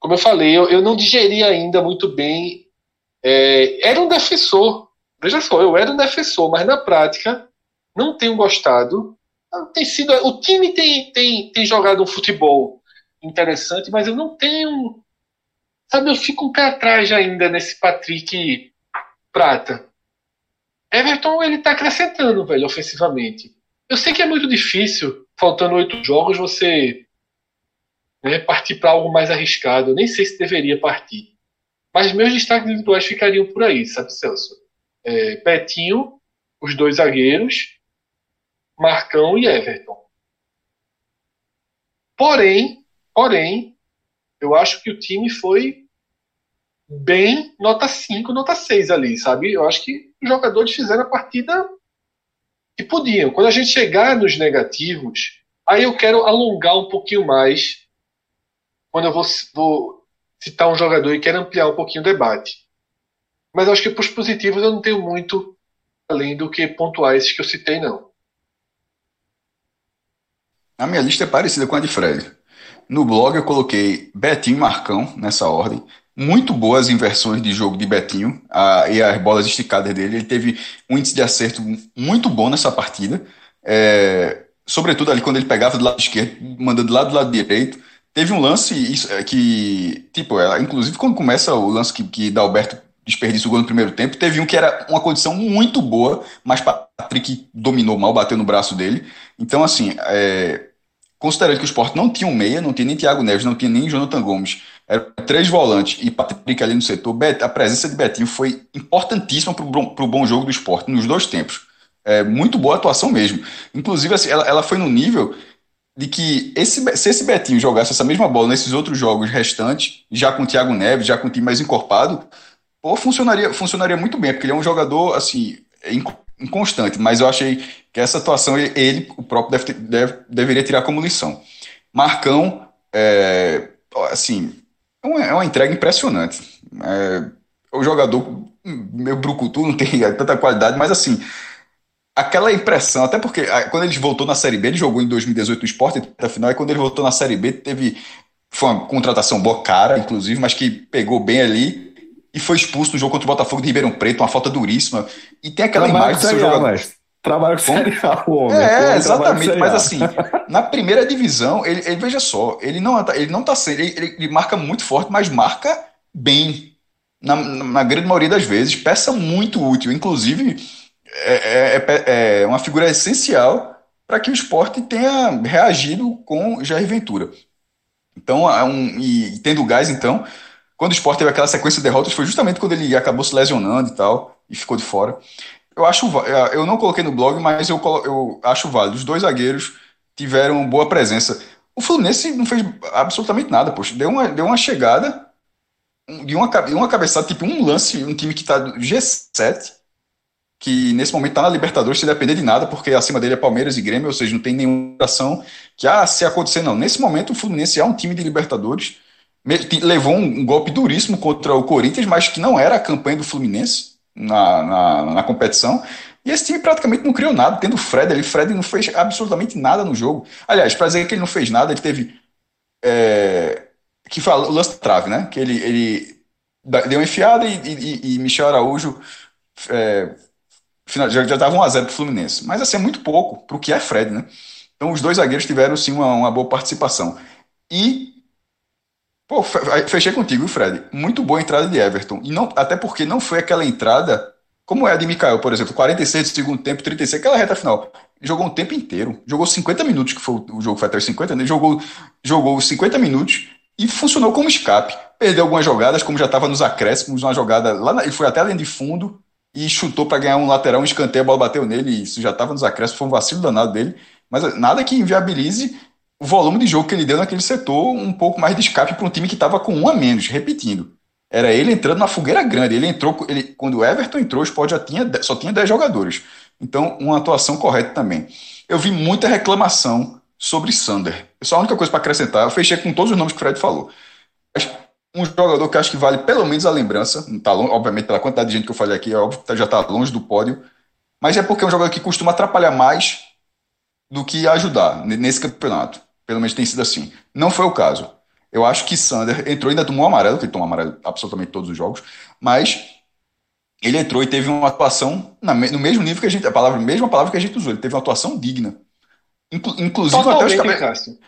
como eu falei, eu, eu não digeri ainda muito bem. É, era um defensor. Veja só, eu era um defensor, mas na prática não tenho gostado. Tem sido, o time tem, tem, tem jogado um futebol interessante, mas eu não tenho. Sabe, eu fico um pé atrás ainda nesse Patrick Prata. Everton, ele tá acrescentando, velho, ofensivamente. Eu sei que é muito difícil, faltando oito jogos, você né, partir para algo mais arriscado. Eu nem sei se deveria partir. Mas meus destaques individuais ficariam por aí, sabe, Celso? É, Betinho, os dois zagueiros, Marcão e Everton. Porém, porém, eu acho que o time foi bem nota 5, nota 6 ali, sabe? Eu acho que os jogadores fizeram a partida que podiam. Quando a gente chegar nos negativos, aí eu quero alongar um pouquinho mais quando eu vou, vou citar um jogador e quero ampliar um pouquinho o debate. Mas acho que para os positivos eu não tenho muito além do que pontuar esses que eu citei, não. A minha lista é parecida com a de Fred. No blog eu coloquei Betinho Marcão nessa ordem. Muito boas inversões de jogo de Betinho a, e as bolas esticadas dele. Ele teve um índice de acerto muito bom nessa partida. É, sobretudo ali quando ele pegava do lado esquerdo, mandando lá do lado direito. Teve um lance é, que, tipo, ela, inclusive quando começa o lance que, que Dalberto desperdiça o gol no primeiro tempo, teve um que era uma condição muito boa, mas Patrick dominou mal, bateu no braço dele. Então, assim, é, considerando que o Sport não tinha um meia, não tinha nem Thiago Neves, não tinha nem Jonathan Gomes, eram três volantes e Patrick ali no setor, a presença de Betinho foi importantíssima para o bom jogo do esporte nos dois tempos. É, muito boa atuação mesmo. Inclusive, assim, ela, ela foi no nível de que esse, se esse Betinho jogasse essa mesma bola nesses outros jogos restantes, já com o Thiago Neves, já com o time mais encorpado, pô, funcionaria, funcionaria muito bem, porque ele é um jogador assim, inconstante, mas eu achei que essa atuação ele, o próprio, deve, deve deveria tirar como lição. Marcão, é, assim, é uma, é uma entrega impressionante. É, o jogador, meu brucutu, não tem tanta qualidade, mas assim, aquela impressão, até porque quando ele voltou na Série B, ele jogou em 2018 no Esporte, até final, e quando ele voltou na Série B, teve foi uma contratação boa cara, inclusive, mas que pegou bem ali e foi expulso no jogo contra o Botafogo de Ribeirão Preto, uma falta duríssima. E tem aquela Trabalho imagem do seu jogador. Mas... Trabalho com Série A, o homem. É, exatamente, mas assim, na primeira divisão, ele, ele, veja só, ele não, ele não tá sendo, ele, ele, ele marca muito forte, mas marca bem, na, na grande maioria das vezes, peça muito útil, inclusive é, é, é, é uma figura essencial para que o esporte tenha reagido com Jair Ventura. Então, um, e, e tendo gás, então, quando o esporte teve aquela sequência de derrotas, foi justamente quando ele acabou se lesionando e tal, e ficou de fora. Eu acho, é, eu não coloquei no blog, mas eu, eu acho válido. Os dois zagueiros tiveram boa presença. O Fluminense não fez absolutamente nada, poxa. Deu uma, deu uma chegada de uma, uma cabeçada, tipo um lance, um time que está G7, que nesse momento está na Libertadores, sem depender de nada, porque acima dele é Palmeiras e Grêmio, ou seja, não tem nenhuma ação que, ah, se acontecer, não. Nesse momento, o Fluminense é um time de Libertadores levou um, golpe duríssimo contra o Corinthians, mas que não era a campanha do Fluminense na, na, na competição. E esse time praticamente não criou nada, tendo o Fred ali. Fred não fez absolutamente nada no jogo. Aliás, para dizer que ele não fez nada, ele teve. É, que fala o lance trave, né? Que ele, ele deu uma enfiada e, e, e Michel Araújo é, já estava 1x0 para o Fluminense. Mas assim, é muito pouco para o que é Fred, né? Então os dois zagueiros tiveram sim uma, uma boa participação. E Pô, fechei contigo, Fred. Muito boa entrada de Everton. E não, até porque não foi aquela entrada como é a de Mikael, por exemplo, 46 do segundo tempo, 36, aquela reta final. Jogou um tempo inteiro. Jogou 50 minutos, que foi o jogo foi até os 50, né? Jogou, jogou 50 minutos e funcionou como escape. Perdeu algumas jogadas, como já estava nos acréscimos, uma jogada lá, na, ele foi até além de fundo e chutou para ganhar um lateral, um escanteio, a bola bateu nele e isso já estava nos acréscimos, foi um vacilo danado dele. Mas nada que inviabilize o volume de jogo que ele deu naquele setor, um pouco mais de escape para um time que estava com um a menos, repetindo. Era ele entrando na fogueira grande. Ele entrou, ele, quando o Everton entrou, o Sport já tinha, só tinha 10 jogadores. Então, uma atuação correta também. Eu vi muita reclamação sobre Sander. Só a única coisa para acrescentar, eu fechei com todos os nomes que o Fred falou. Um jogador que acho que vale pelo menos a lembrança, tá longe, obviamente pela quantidade de gente que eu falei aqui, é óbvio que já está longe do pódio, mas é porque é um jogador que costuma atrapalhar mais do que ajudar nesse campeonato. Pelo menos tem sido assim. Não foi o caso. Eu acho que Sander entrou e ainda tomou amarelo, que ele tomou amarelo absolutamente todos os jogos, mas ele entrou e teve uma atuação na, no mesmo nível que a gente, a palavra, mesma palavra que a gente usou, ele teve uma atuação digna. Inclu, inclusive Totalmente, até os cabelos.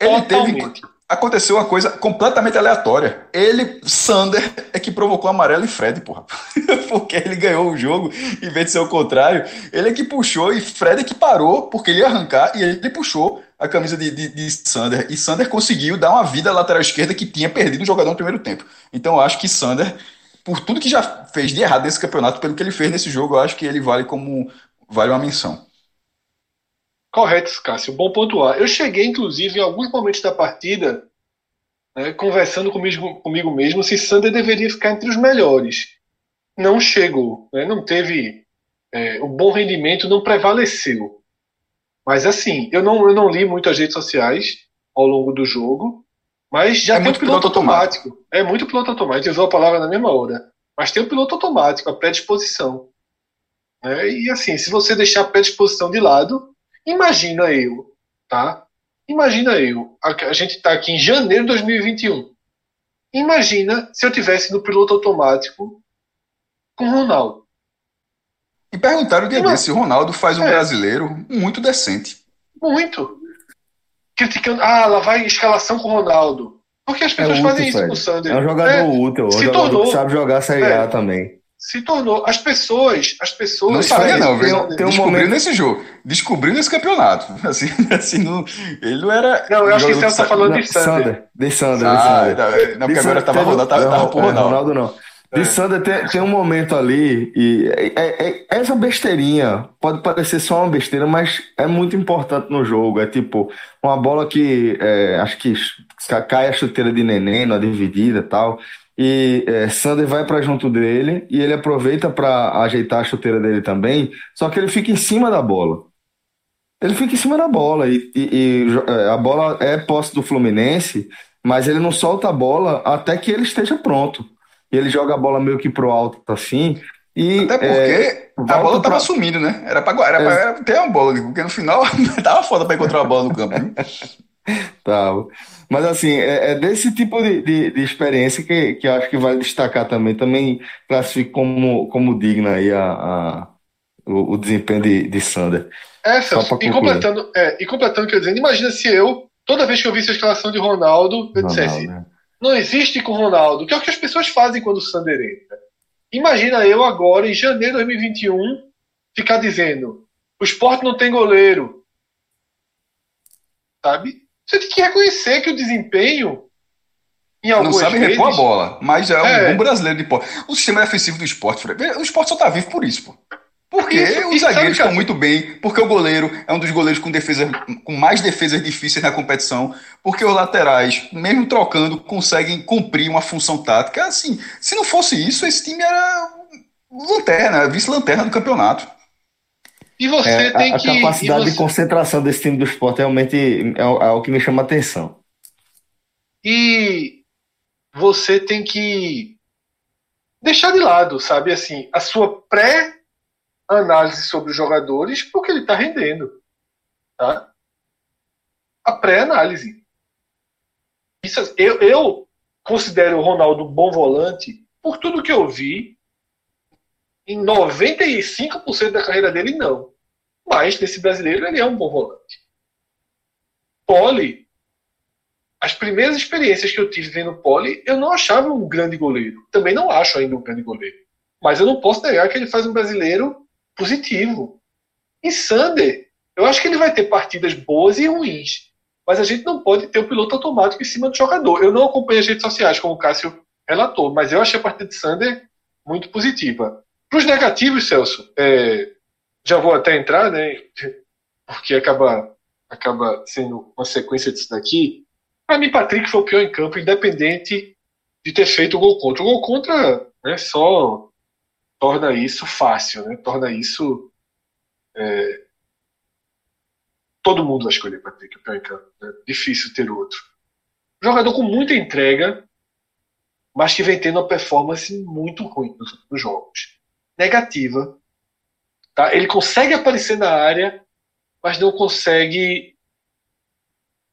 Ele teve aconteceu uma coisa completamente aleatória. Ele, Sander, é que provocou amarelo e Fred, porra. porque ele ganhou o jogo, em vez de ser o contrário. Ele é que puxou e Fred é que parou, porque ele ia arrancar e ele puxou a camisa de, de, de Sander. E Sander conseguiu dar uma vida à lateral esquerda que tinha perdido um jogador no primeiro tempo. Então eu acho que Sander, por tudo que já fez de errado nesse campeonato, pelo que ele fez nesse jogo, eu acho que ele vale como vale uma menção. Correto, Cássio. Bom pontuar. Eu cheguei, inclusive, em alguns momentos da partida, né, conversando comigo, comigo mesmo se Sander deveria ficar entre os melhores. Não chegou, né, não teve. É, o bom rendimento não prevaleceu. Mas assim, eu não, eu não li muito as redes sociais ao longo do jogo, mas já é tem o piloto, piloto automático. automático. É muito piloto automático. Usou a palavra na mesma hora. Mas tem o piloto automático, a predisposição. É, e assim, se você deixar a predisposição de lado, Imagina eu, tá? Imagina eu, a, a gente está aqui em janeiro de 2021. Imagina se eu tivesse no piloto automático com o Ronaldo. E perguntaram o dia desse, o Ronaldo faz um é. brasileiro muito decente. Muito. Criticando, ah, lá vai escalação com o Ronaldo. Porque as é pessoas é útil, fazem isso com o Sander. É um jogador é, útil, um se jogador tornou, que sabe jogar Série A é. também se tornou. As pessoas. As pessoas. Não sabia, não, viu? Tem, tem um Descobriu momento... nesse jogo. Descobriu nesse campeonato. Assim, assim não, ele não era. Não, eu acho que o Celso tá falando de Sander. De Sander, de Sander. Ah, não, porque agora tava Ronaldo, tava, tava por Ronaldo. Ronaldo não. De é. Sander tem, tem um momento ali, e é, é, é, essa besteirinha pode parecer só uma besteira, mas é muito importante no jogo. É tipo, uma bola que é, acho que cai a chuteira de neném na dividida e tal e é, Sander vai para junto dele e ele aproveita para ajeitar a chuteira dele também, só que ele fica em cima da bola. Ele fica em cima da bola e, e, e é, a bola é posse do Fluminense, mas ele não solta a bola até que ele esteja pronto. E ele joga a bola meio que pro alto assim. E, Até porque é, a bola tava pra... sumindo, né? Era pra, era, era ter uma bola, porque no final tava foda pra encontrar a bola no campo. Tava. Mas assim, é, é desse tipo de, de, de, experiência que, que acho que vale destacar também. Também classifico como, como digna aí a, a o, o, desempenho de, de Sander. É, Celso, e completando, é, e completando, quer dizer, imagina se eu, toda vez que eu visse a escalação de Ronaldo, eu dissesse, né? não existe com Ronaldo, que é o que as pessoas fazem quando o Sander entra. Imagina eu agora, em janeiro de 2021, ficar dizendo, o esporte não tem goleiro. Sabe? Você tem que reconhecer que o desempenho. Em não sabe vezes, repor a bola, mas é um é. bom brasileiro de pô. O sistema defensivo do esporte, o esporte só tá vivo por isso, pô. Porque isso, os zagueiros estão muito bem, porque o goleiro é um dos goleiros com defesa, com mais defesas difíceis na competição, porque os laterais, mesmo trocando, conseguem cumprir uma função tática. Assim, se não fosse isso, esse time era lanterna, vice-lanterna do campeonato. E você é, tem a, que. A capacidade você... de concentração desse time do esporte realmente é, é o que me chama a atenção. E você tem que deixar de lado, sabe, assim, a sua pré-análise sobre os jogadores, porque ele está rendendo. Tá? A pré-análise. Eu, eu considero o Ronaldo um bom volante por tudo que eu vi em 95% da carreira dele, não. Mas nesse brasileiro ele é um bom volante. Poli, as primeiras experiências que eu tive vendo Poli, eu não achava um grande goleiro. Também não acho ainda um grande goleiro. Mas eu não posso negar que ele faz um brasileiro positivo. E Sander, eu acho que ele vai ter partidas boas e ruins. Mas a gente não pode ter o piloto automático em cima do jogador. Eu não acompanho as redes sociais, como o Cássio relatou, mas eu achei a partida de Sander muito positiva. Para os negativos, Celso, é, já vou até entrar, né? Porque acaba acaba sendo uma sequência disso daqui. Para mim, Patrick foi o pior em campo, independente de ter feito o gol contra. O gol contra né, só torna isso fácil, né? torna isso. É... Todo mundo vai escolher Patrick o pior em campo. Né? Difícil ter outro. Jogador com muita entrega, mas que vem tendo uma performance muito ruim nos últimos jogos. Negativa. Tá? Ele consegue aparecer na área, mas não consegue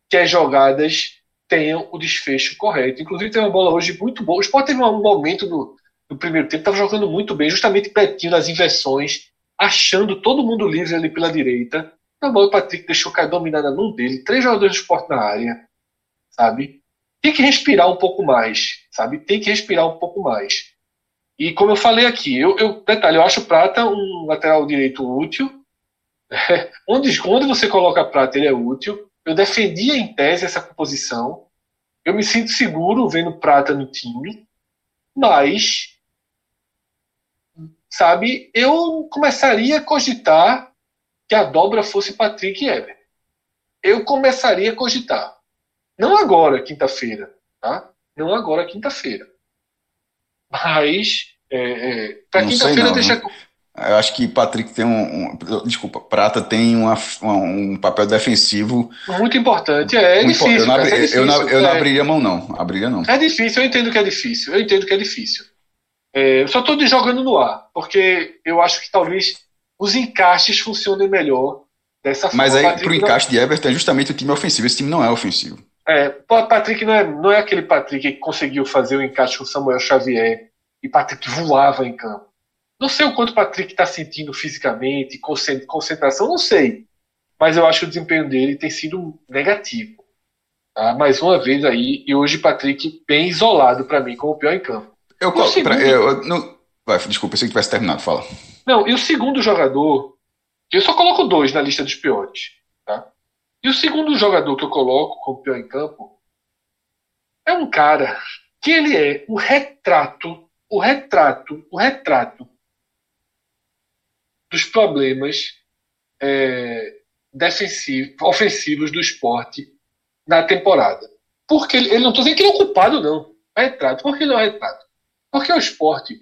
que as jogadas tenham o desfecho correto. Inclusive, tem uma bola hoje muito boa. O Sport teve um momento no, no primeiro tempo, estava jogando muito bem, justamente pertinho das inversões, achando todo mundo livre ali pela direita. A bola o Patrick deixou cair dominada num dele, três jogadores do Sport na área, sabe? Tem que respirar um pouco mais, sabe? Tem que respirar um pouco mais. E como eu falei aqui, eu, eu detalhe, eu acho o Prata um lateral direito útil, onde, onde você coloca prata, ele é útil. Eu defendia em tese essa composição. Eu me sinto seguro vendo prata no time. Mas, sabe, eu começaria a cogitar que a dobra fosse Patrick e Ever. Eu começaria a cogitar. Não agora, quinta-feira, tá? Não agora, quinta-feira. Mas, é, é, para quinta-feira, deixa. Não. Eu acho que Patrick tem um, um desculpa, Prata tem uma, uma, um papel defensivo muito importante. É, é difícil. Eu não, abri, é difícil, eu não, eu não é. abriria mão não, abriria não. É difícil. Eu entendo que é difícil. Eu entendo que é difícil. É, eu só estou jogando no ar, porque eu acho que talvez os encaixes funcionem melhor dessa forma. Mas aí, para o encaixe de Everton é justamente o time ofensivo. Esse time não é ofensivo. É, Patrick não é, não é aquele Patrick que conseguiu fazer o encaixe com Samuel Xavier e Patrick voava em campo. Não sei o quanto o Patrick está sentindo fisicamente, concentração, não sei. Mas eu acho que o desempenho dele tem sido negativo. Tá? Mais uma vez aí, e hoje Patrick bem isolado para mim como o pior em campo. Eu, segundo... eu não... Vai, desculpa, pensei que tivesse terminado, fala. Não, e o segundo jogador, eu só coloco dois na lista dos piores. E o segundo jogador que eu coloco como pior em campo é um cara que ele é o retrato, o retrato, o retrato dos problemas é, defensivos, ofensivos do esporte na temporada. Porque ele, ele não estou dizendo que ele é culpado, não. É retrato. Por que não é retrato? Porque o esporte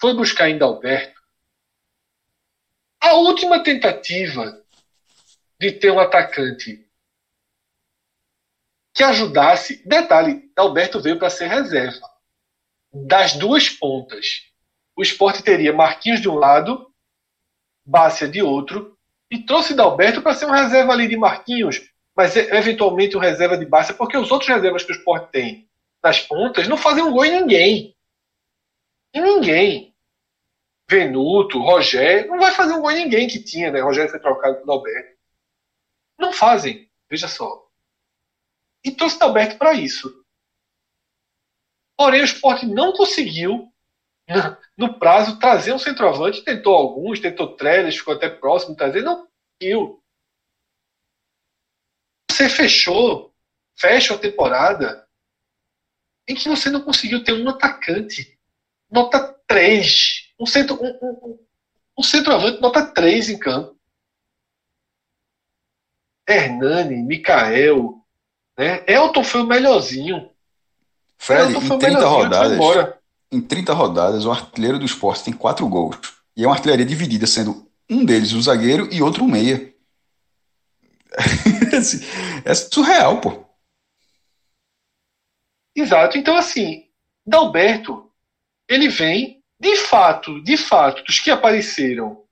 foi buscar em Dalberto a última tentativa de ter um atacante que ajudasse. Detalhe: Dalberto veio para ser reserva. Das duas pontas. O esporte teria Marquinhos de um lado Bácia de outro, e trouxe Dalberto para ser um reserva ali de Marquinhos, mas eventualmente um reserva de Bácia, porque os outros reservas que o Sport tem nas pontas não fazem um gol em ninguém. Em ninguém. Venuto, Rogério, não vai fazer um gol em ninguém que tinha, né? Rogério foi trocado por Dalberto. Não fazem, veja só. E trouxe Dalberto para isso. Porém, o Sport não conseguiu no prazo, trazer um centroavante, tentou alguns, tentou Trellis, ficou até próximo trazer, não conseguiu. Você fechou, fecha a temporada em que você não conseguiu ter um atacante. Nota 3. Um, centro, um, um, um centroavante nota 3 em campo. Hernani, Mikael, né? Elton foi o melhorzinho. Fred, Elton em 30 rodadas em 30 rodadas, o artilheiro do esporte tem quatro gols. E é uma artilharia dividida, sendo um deles o zagueiro e outro o meia. é surreal, pô. Exato. Então, assim, Dalberto, ele vem, de fato, de fato, dos que apareceram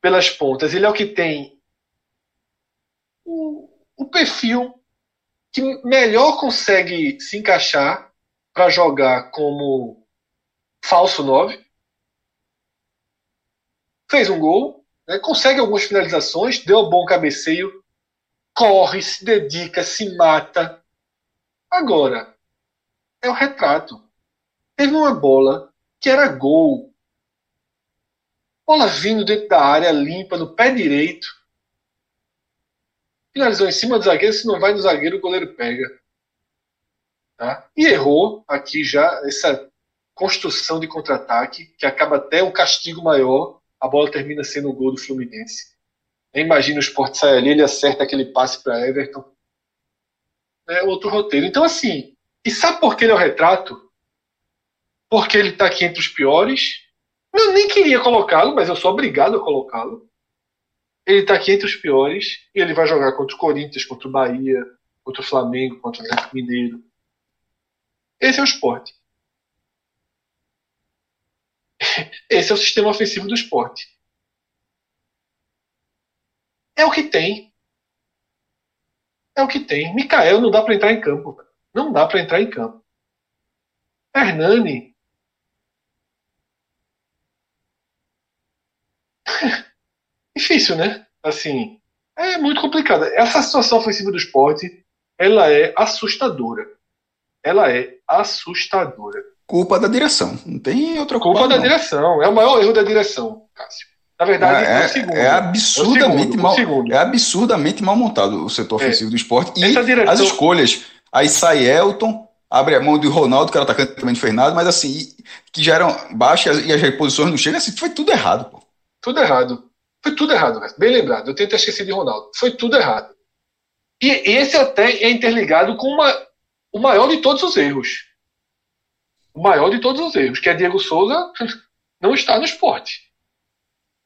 pelas pontas, ele é o que tem o, perfil que melhor consegue se encaixar para jogar como falso 9. Fez um gol, né, consegue algumas finalizações, deu um bom cabeceio, corre, se dedica, se mata. Agora, é o retrato. Teve uma bola que era gol. Bola vindo dentro da área, limpa, no pé direito. Finalizou em cima do zagueiro, se não vai no zagueiro, o goleiro pega. Tá? E errou aqui já essa construção de contra-ataque, que acaba até um castigo maior, a bola termina sendo o gol do Fluminense. Imagina o Sport sai ali, ele acerta aquele passe para Everton. É outro roteiro. Então, assim, e sabe por que ele é o retrato? Porque ele está aqui entre os piores. Eu nem queria colocá-lo, mas eu sou obrigado a colocá-lo. Ele está aqui entre os piores e ele vai jogar contra o Corinthians, contra o Bahia, contra o Flamengo, contra o Atlético Mineiro. Esse é o esporte. Esse é o sistema ofensivo do esporte. É o que tem. É o que tem. Mikael não dá para entrar em campo. Não dá para entrar em campo. Hernani. Difícil, né? Assim, é muito complicado. Essa situação ofensiva do esporte, ela é assustadora. Ela é assustadora. Culpa da direção. Não tem outra culpa. Culpa da não. direção. É o maior erro da direção, Cássio. Na verdade, é, é, segundo, é absurdamente é segundo, mal. É absurdamente mal montado o setor é. ofensivo é. do esporte. E direção... as escolhas. Aí sai Elton, abre a mão do Ronaldo, que era atacante também do Fernando, mas assim, que já eram baixas e as reposições não chegam, assim, foi tudo errado, pô. Tudo errado. Foi tudo errado, bem lembrado. Eu tento esquecer de Ronaldo. Foi tudo errado. E esse até é interligado com uma, o maior de todos os erros. O maior de todos os erros, que é Diego Souza não está no esporte.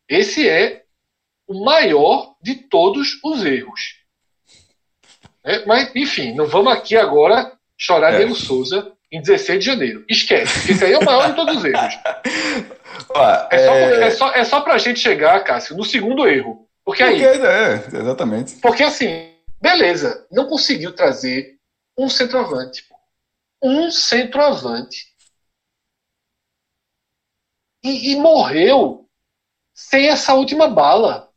Esse é o maior de todos os erros. É, mas, enfim, não vamos aqui agora chorar é. Diego Souza em 16 de janeiro. Esquece. Esse aí é o maior de todos os erros. é, só, é... é, só, é só pra gente chegar, Cássio, no segundo erro. Porque aí. Porque, é, exatamente. Porque assim, beleza, não conseguiu trazer um centroavante. Um centroavante. E, e morreu sem essa última bala.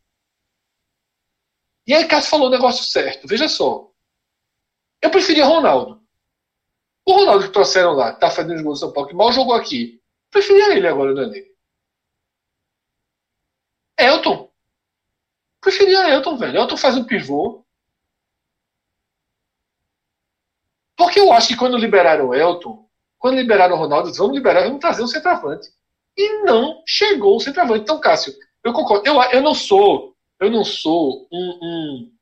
E aí Cássio falou o negócio certo. Veja só. Eu preferia Ronaldo. O Ronaldo que trouxeram lá, tá fazendo os gols do São Paulo, que mal jogou aqui. Preferia ele agora no Enem. Elton. Preferia Elton, velho. Elton faz um pivô. Porque eu acho que quando liberaram o Elton, quando liberaram o Ronaldo, vamos liberar, vamos trazer um centroavante. E não chegou o centroavante. Então, Cássio, eu concordo. Eu, eu não sou, eu não sou um, um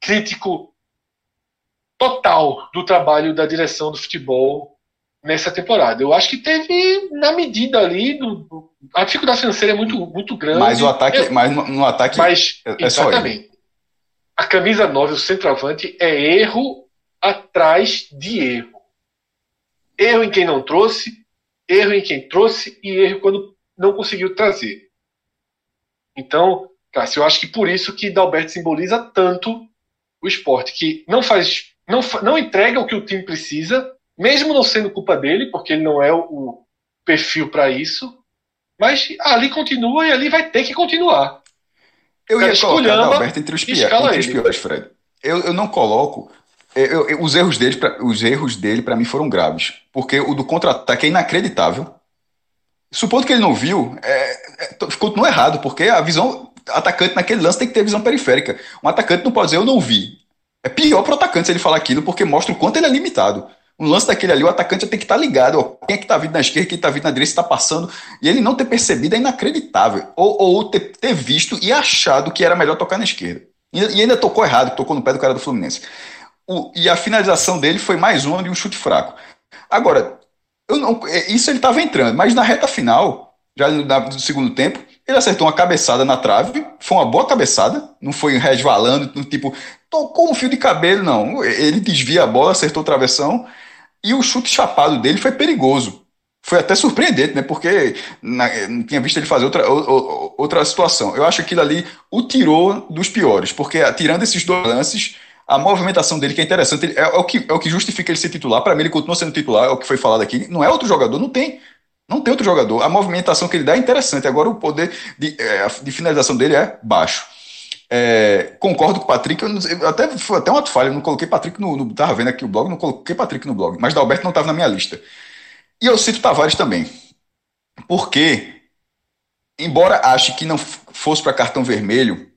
crítico total do trabalho da direção do futebol nessa temporada. Eu acho que teve na medida ali do, a dificuldade financeira é muito muito grande. Mas o ataque, é, mas no, ataque mas, é, é exatamente. A camisa 9, o centroavante é erro atrás de erro. Erro em quem não trouxe, erro em quem trouxe e erro quando não conseguiu trazer. Então, Cássio, eu acho que por isso que Dalberto simboliza tanto o esporte, que não faz não, não entrega o que o time precisa, mesmo não sendo culpa dele, porque ele não é o, o perfil para isso, mas ali continua e ali vai ter que continuar. Eu ia colocar Alberto entre os, entre os piores, Fred. Eu, eu não coloco. Eu, eu, os erros dele, pra, os erros dele para mim foram graves, porque o do contra-ataque é inacreditável. Supondo que ele não viu, é, é, ficou errado, porque a visão atacante naquele lance tem que ter visão periférica. Um atacante não pode dizer eu não vi. É pior para o atacante se ele falar aquilo, porque mostra o quanto ele é limitado. Um lance daquele ali, o atacante tem que estar tá ligado. Ó, quem é que está vindo na esquerda, quem está vindo na direita, está passando. E ele não ter percebido é inacreditável. Ou, ou ter, ter, visto e achado que era melhor tocar na esquerda. E, e ainda tocou errado, tocou no pé do cara do Fluminense. O, e a finalização dele foi mais uma de um chute fraco. Agora, não, é, isso ele estava entrando, mas na reta final, já no, no segundo tempo, ele acertou uma cabeçada na trave, foi uma boa cabeçada, não foi resvalando, tipo, tocou um fio de cabelo, não. Ele desvia a bola, acertou o travessão, e o chute chapado dele foi perigoso. Foi até surpreendente, né? Porque na, não tinha visto ele fazer outra, outra situação. Eu acho que aquilo ali o tirou dos piores, porque tirando esses dois lances, a movimentação dele, que é interessante, é, é, o, que, é o que justifica ele ser titular. Para mim, ele continua sendo titular, é o que foi falado aqui. Não é outro jogador, não tem. Não tem outro jogador. A movimentação que ele dá é interessante. Agora, o poder de, é, de finalização dele é baixo. É, concordo com o Patrick, eu, até, foi até uma falha, eu não coloquei Patrick no, no. Tava vendo aqui o blog, não coloquei Patrick no blog, mas Dalberto não estava na minha lista. E eu cito Tavares também. Porque, embora ache que não fosse para cartão vermelho,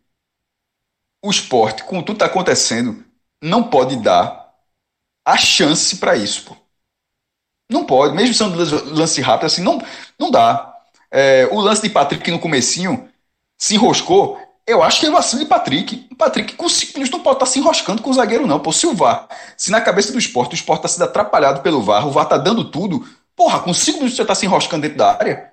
o esporte, com tudo que está acontecendo, não pode dar a chance para isso. Pô. Não pode, mesmo sendo lance rápido, assim, não, não dá. É, o lance de Patrick no comecinho se enroscou, eu acho que é vacilo de Patrick. Patrick com 5 minutos não pode estar tá se enroscando com o zagueiro, não. Pô, se o VAR, se na cabeça do esporte o esporte está sendo atrapalhado pelo VAR, o VAR tá dando tudo, porra, com 5 minutos você tá se enroscando dentro da área.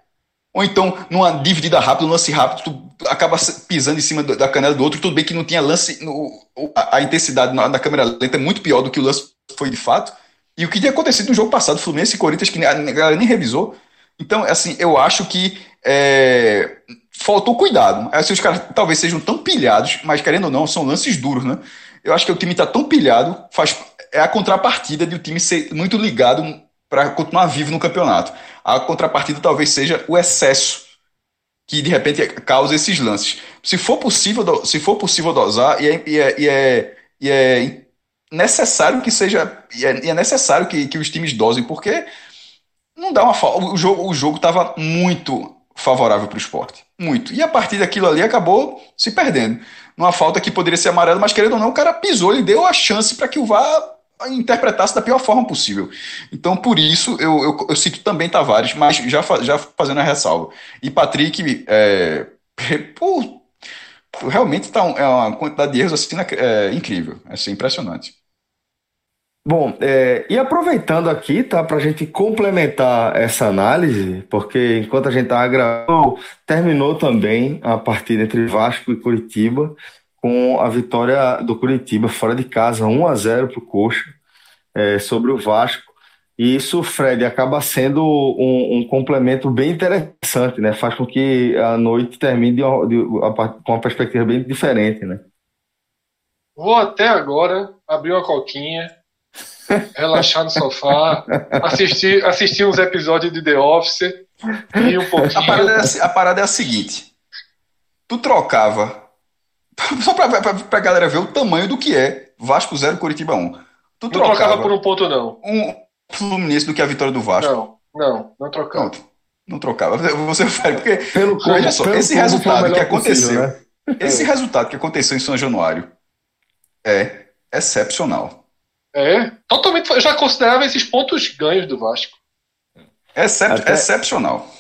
Ou então, numa dividida rápida, um lance rápido, tu acaba pisando em cima da canela do outro. Tudo bem que não tinha lance, no, a, a, intensidade na, na câmera lenta é muito pior do que o lance foi de fato. E o que tinha acontecido no jogo passado, Fluminense e Corinthians, que a galera nem revisou. Então, assim, eu acho que é, faltou cuidado. Assim, os caras talvez sejam tão pilhados, mas querendo ou não, são lances duros, né? Eu acho que o time está tão pilhado, faz, é a contrapartida de o time ser muito ligado para continuar vivo no campeonato. A contrapartida talvez seja o excesso que de repente causa esses lances. Se for possível, se for possível dosar, e é, e é, e é, e é necessário que seja. E é, e é necessário que, que os times dosem, porque não dá uma falta. O jogo o jogo estava muito favorável para o esporte. Muito. E a partir daquilo ali acabou se perdendo. Numa falta que poderia ser amarelo, mas querendo ou não, o cara pisou e deu a chance para que o VAR interpretasse da pior forma possível. Então, por isso, eu, eu, eu cito também Tavares, mas já, já fazendo a ressalva. E Patrick, é, por, realmente está um, é uma quantidade de erros assim, é, incrível. É assim, impressionante. Bom, é, e aproveitando aqui, tá, para a gente complementar essa análise, porque enquanto a gente está gravando, terminou também a partida entre Vasco e Curitiba, com a vitória do Curitiba fora de casa, 1 a 0 para o Coxa, é, sobre o Vasco. E isso, Fred, acaba sendo um, um, complemento bem interessante, né? Faz com que a noite termine de, de, com uma perspectiva bem diferente, né? Vou até agora abrir uma coquinha, relaxar no sofá, assistir, assistir uns episódios de The Office e um pouquinho. A parada, é, a parada é a seguinte: tu trocava Só pra, pra, pra galera ver o tamanho do que é Vasco 0 Curitiba 1. Tu não trocava, trocava por um ponto, não. Um Fluminense do que a vitória do Vasco. Não, não, não trocava. Não, não trocava. Você faz, porque. Pelo veja só, esse resultado que aconteceu. Possível, né? Esse é. resultado que aconteceu em São Januário é excepcional. É, totalmente. Eu já considerava esses pontos ganhos do Vasco. Excep Até... Excepcional.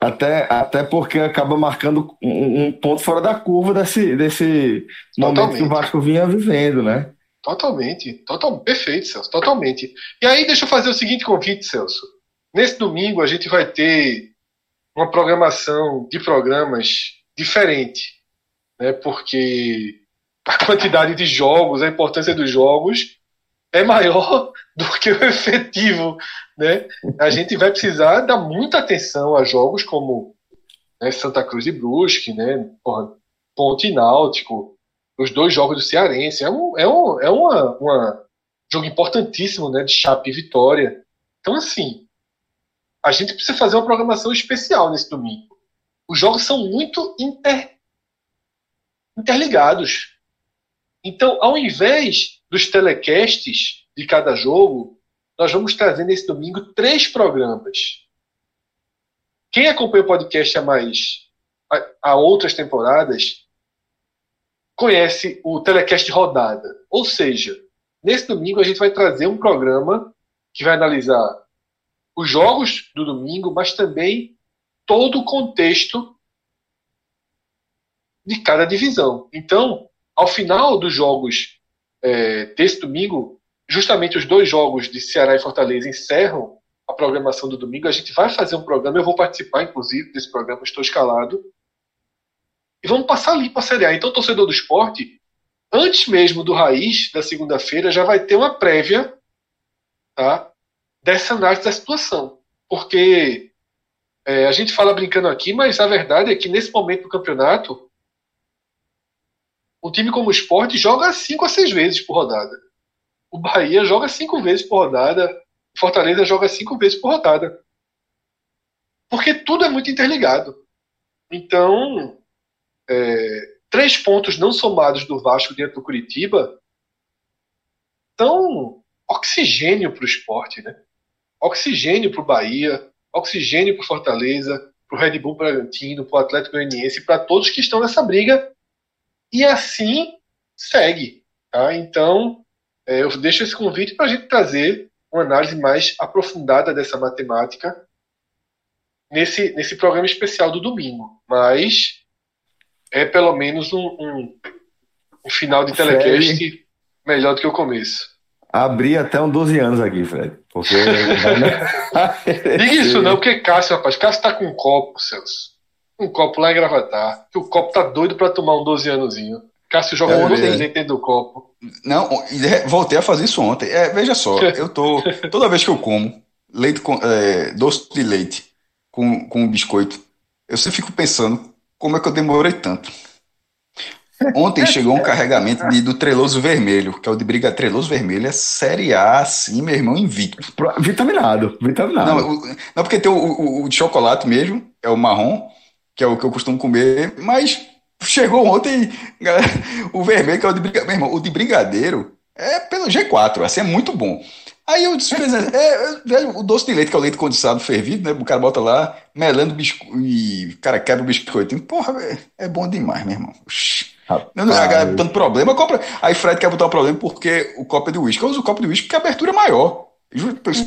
Até, até porque acaba marcando um, um ponto fora da curva desse, desse momento que o Vasco vinha vivendo, né? Totalmente, total, perfeito, Celso, totalmente. E aí, deixa eu fazer o seguinte convite, Celso. Nesse domingo a gente vai ter uma programação de programas diferente, né? Porque a quantidade de jogos, a importância dos jogos é maior do que o efetivo, né? A gente vai precisar dar muita atenção a jogos como né, Santa Cruz e Brusque, né? Ponte e Náutico, os dois jogos do Cearense. É um, é um é uma, uma jogo importantíssimo, né? De Chape e Vitória. Então, assim, a gente precisa fazer uma programação especial nesse domingo. Os jogos são muito inter... interligados. Então, ao invés dos telecasts de cada jogo, nós vamos trazer nesse domingo três programas. Quem acompanha o podcast há mais há outras temporadas conhece o telecast rodada. Ou seja, nesse domingo a gente vai trazer um programa que vai analisar os jogos do domingo, mas também todo o contexto de cada divisão. Então, ao final dos jogos é, desse domingo, justamente os dois jogos de Ceará e Fortaleza encerram a programação do domingo. A gente vai fazer um programa, eu vou participar, inclusive, desse programa, estou escalado. E vamos passar ali para a Série A. Então, torcedor do esporte, antes mesmo do Raiz, da segunda-feira, já vai ter uma prévia tá, dessa análise da situação. Porque é, a gente fala brincando aqui, mas a verdade é que nesse momento do campeonato, um time como o esporte joga cinco a seis vezes por rodada. O Bahia joga cinco vezes por rodada. Fortaleza joga cinco vezes por rodada. Porque tudo é muito interligado. Então, é, três pontos não somados do Vasco dentro do Curitiba são oxigênio para o esporte, né? Oxigênio para o Bahia, oxigênio para Fortaleza, para o Red Bull Bragantino, para o Atlético Goianiense, para todos que estão nessa briga e assim segue. Tá? Então, é, eu deixo esse convite para a gente trazer uma análise mais aprofundada dessa matemática nesse, nesse programa especial do domingo. Mas é pelo menos um, um, um final de telecast Fred, melhor do que o começo. Abri até uns 12 anos aqui, Fred. Porque. Diga isso não, porque Cássio, rapaz, Cássio tá com um copo, Celso. Um copo lá em Gravatar. Que o copo tá doido pra tomar um 12 anozinho. Cássio joga um dentro do copo. Não, voltei a fazer isso ontem. É, veja só, eu tô. Toda vez que eu como leite com, é, doce de leite com, com biscoito, eu sempre fico pensando como é que eu demorei tanto. Ontem chegou um carregamento de, do Treloso Vermelho, que é o de Briga Treloso Vermelho, é Série A, assim, meu irmão, invicto. Vitaminado, vitaminado. Não, o, não porque tem o, o, o, de chocolate mesmo, é o marrom, que é o que eu costumo comer, mas chegou ontem o vermelho, que é o de Brigadeiro. Meu irmão, o de Brigadeiro é pelo G4, assim, é muito bom. Aí eu disse, é, é, o doce de leite, que é o leite condensado fervido, né? O cara bota lá, melando biscoito, e cara quebra o biscoito. Porra, é, bom demais, meu irmão. Não, não, a galera botando problema, compra. Aí Fred quer botar um problema porque o copo é de uísque. Eu uso o copo de uísque porque a abertura é maior.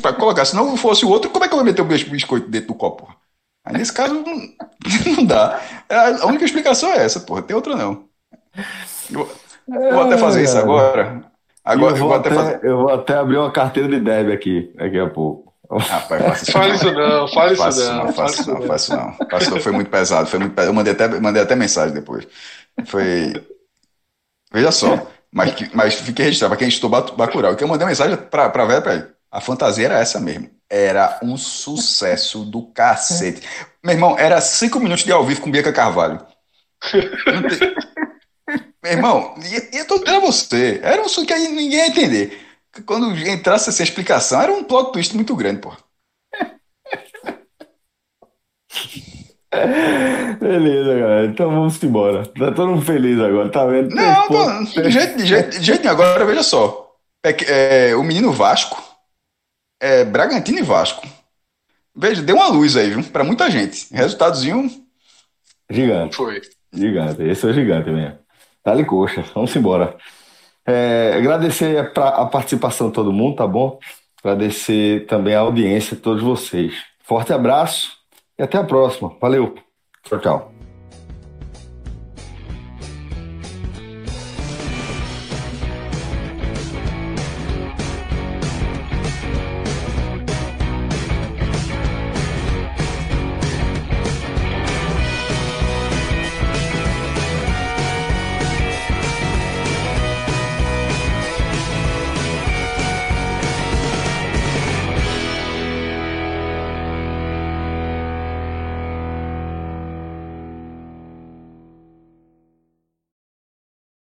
Para colocar, se não fosse o outro, como é que eu vou meter o biscoito dentro do copo? Aí nesse caso não, não dá. A única explicação é essa, porra. Tem outra não. Eu, vou até fazer isso agora. Agora eu vou, eu vou até, até fazer... eu vou até abrir uma carteira de débito aqui daqui a pouco. Rapaz, fale isso não, fale isso não. Não, faço não, faço não. Faço, foi muito pesado, foi muito pesado. Eu mandei até, mandei até mensagem depois. Foi. Veja só. Mas, mas fiquei registrado para quem estudou Bacurau. E que eu mandei mensagem para a velha para ele. A fantasia era essa mesmo. Era um sucesso do cacete. Meu irmão, era cinco minutos de ao vivo com Bianca Carvalho. Meu irmão, e, eu tô dizendo a você, era um som que aí ninguém ia entender. Quando entrasse essa explicação, era um plot twist muito grande, pô. Beleza, galera. Então vamos embora. Tá todo mundo feliz agora, tá vendo? Não, pô, de jeito, de jeito, de jeito Agora veja só. É, é, o menino Vasco, é, Bragantino e Vasco. Veja, deu uma luz aí, viu? Pra muita gente. Resultadozinho. Gigante. Foi. Gigante. Esse é gigante mesmo. Dá-lhe coxa. Vamos embora. É, agradecer a, a participação de todo mundo, tá bom? Agradecer também a audiência de todos vocês. Forte abraço e até a próxima. Valeu. Tchau, tchau.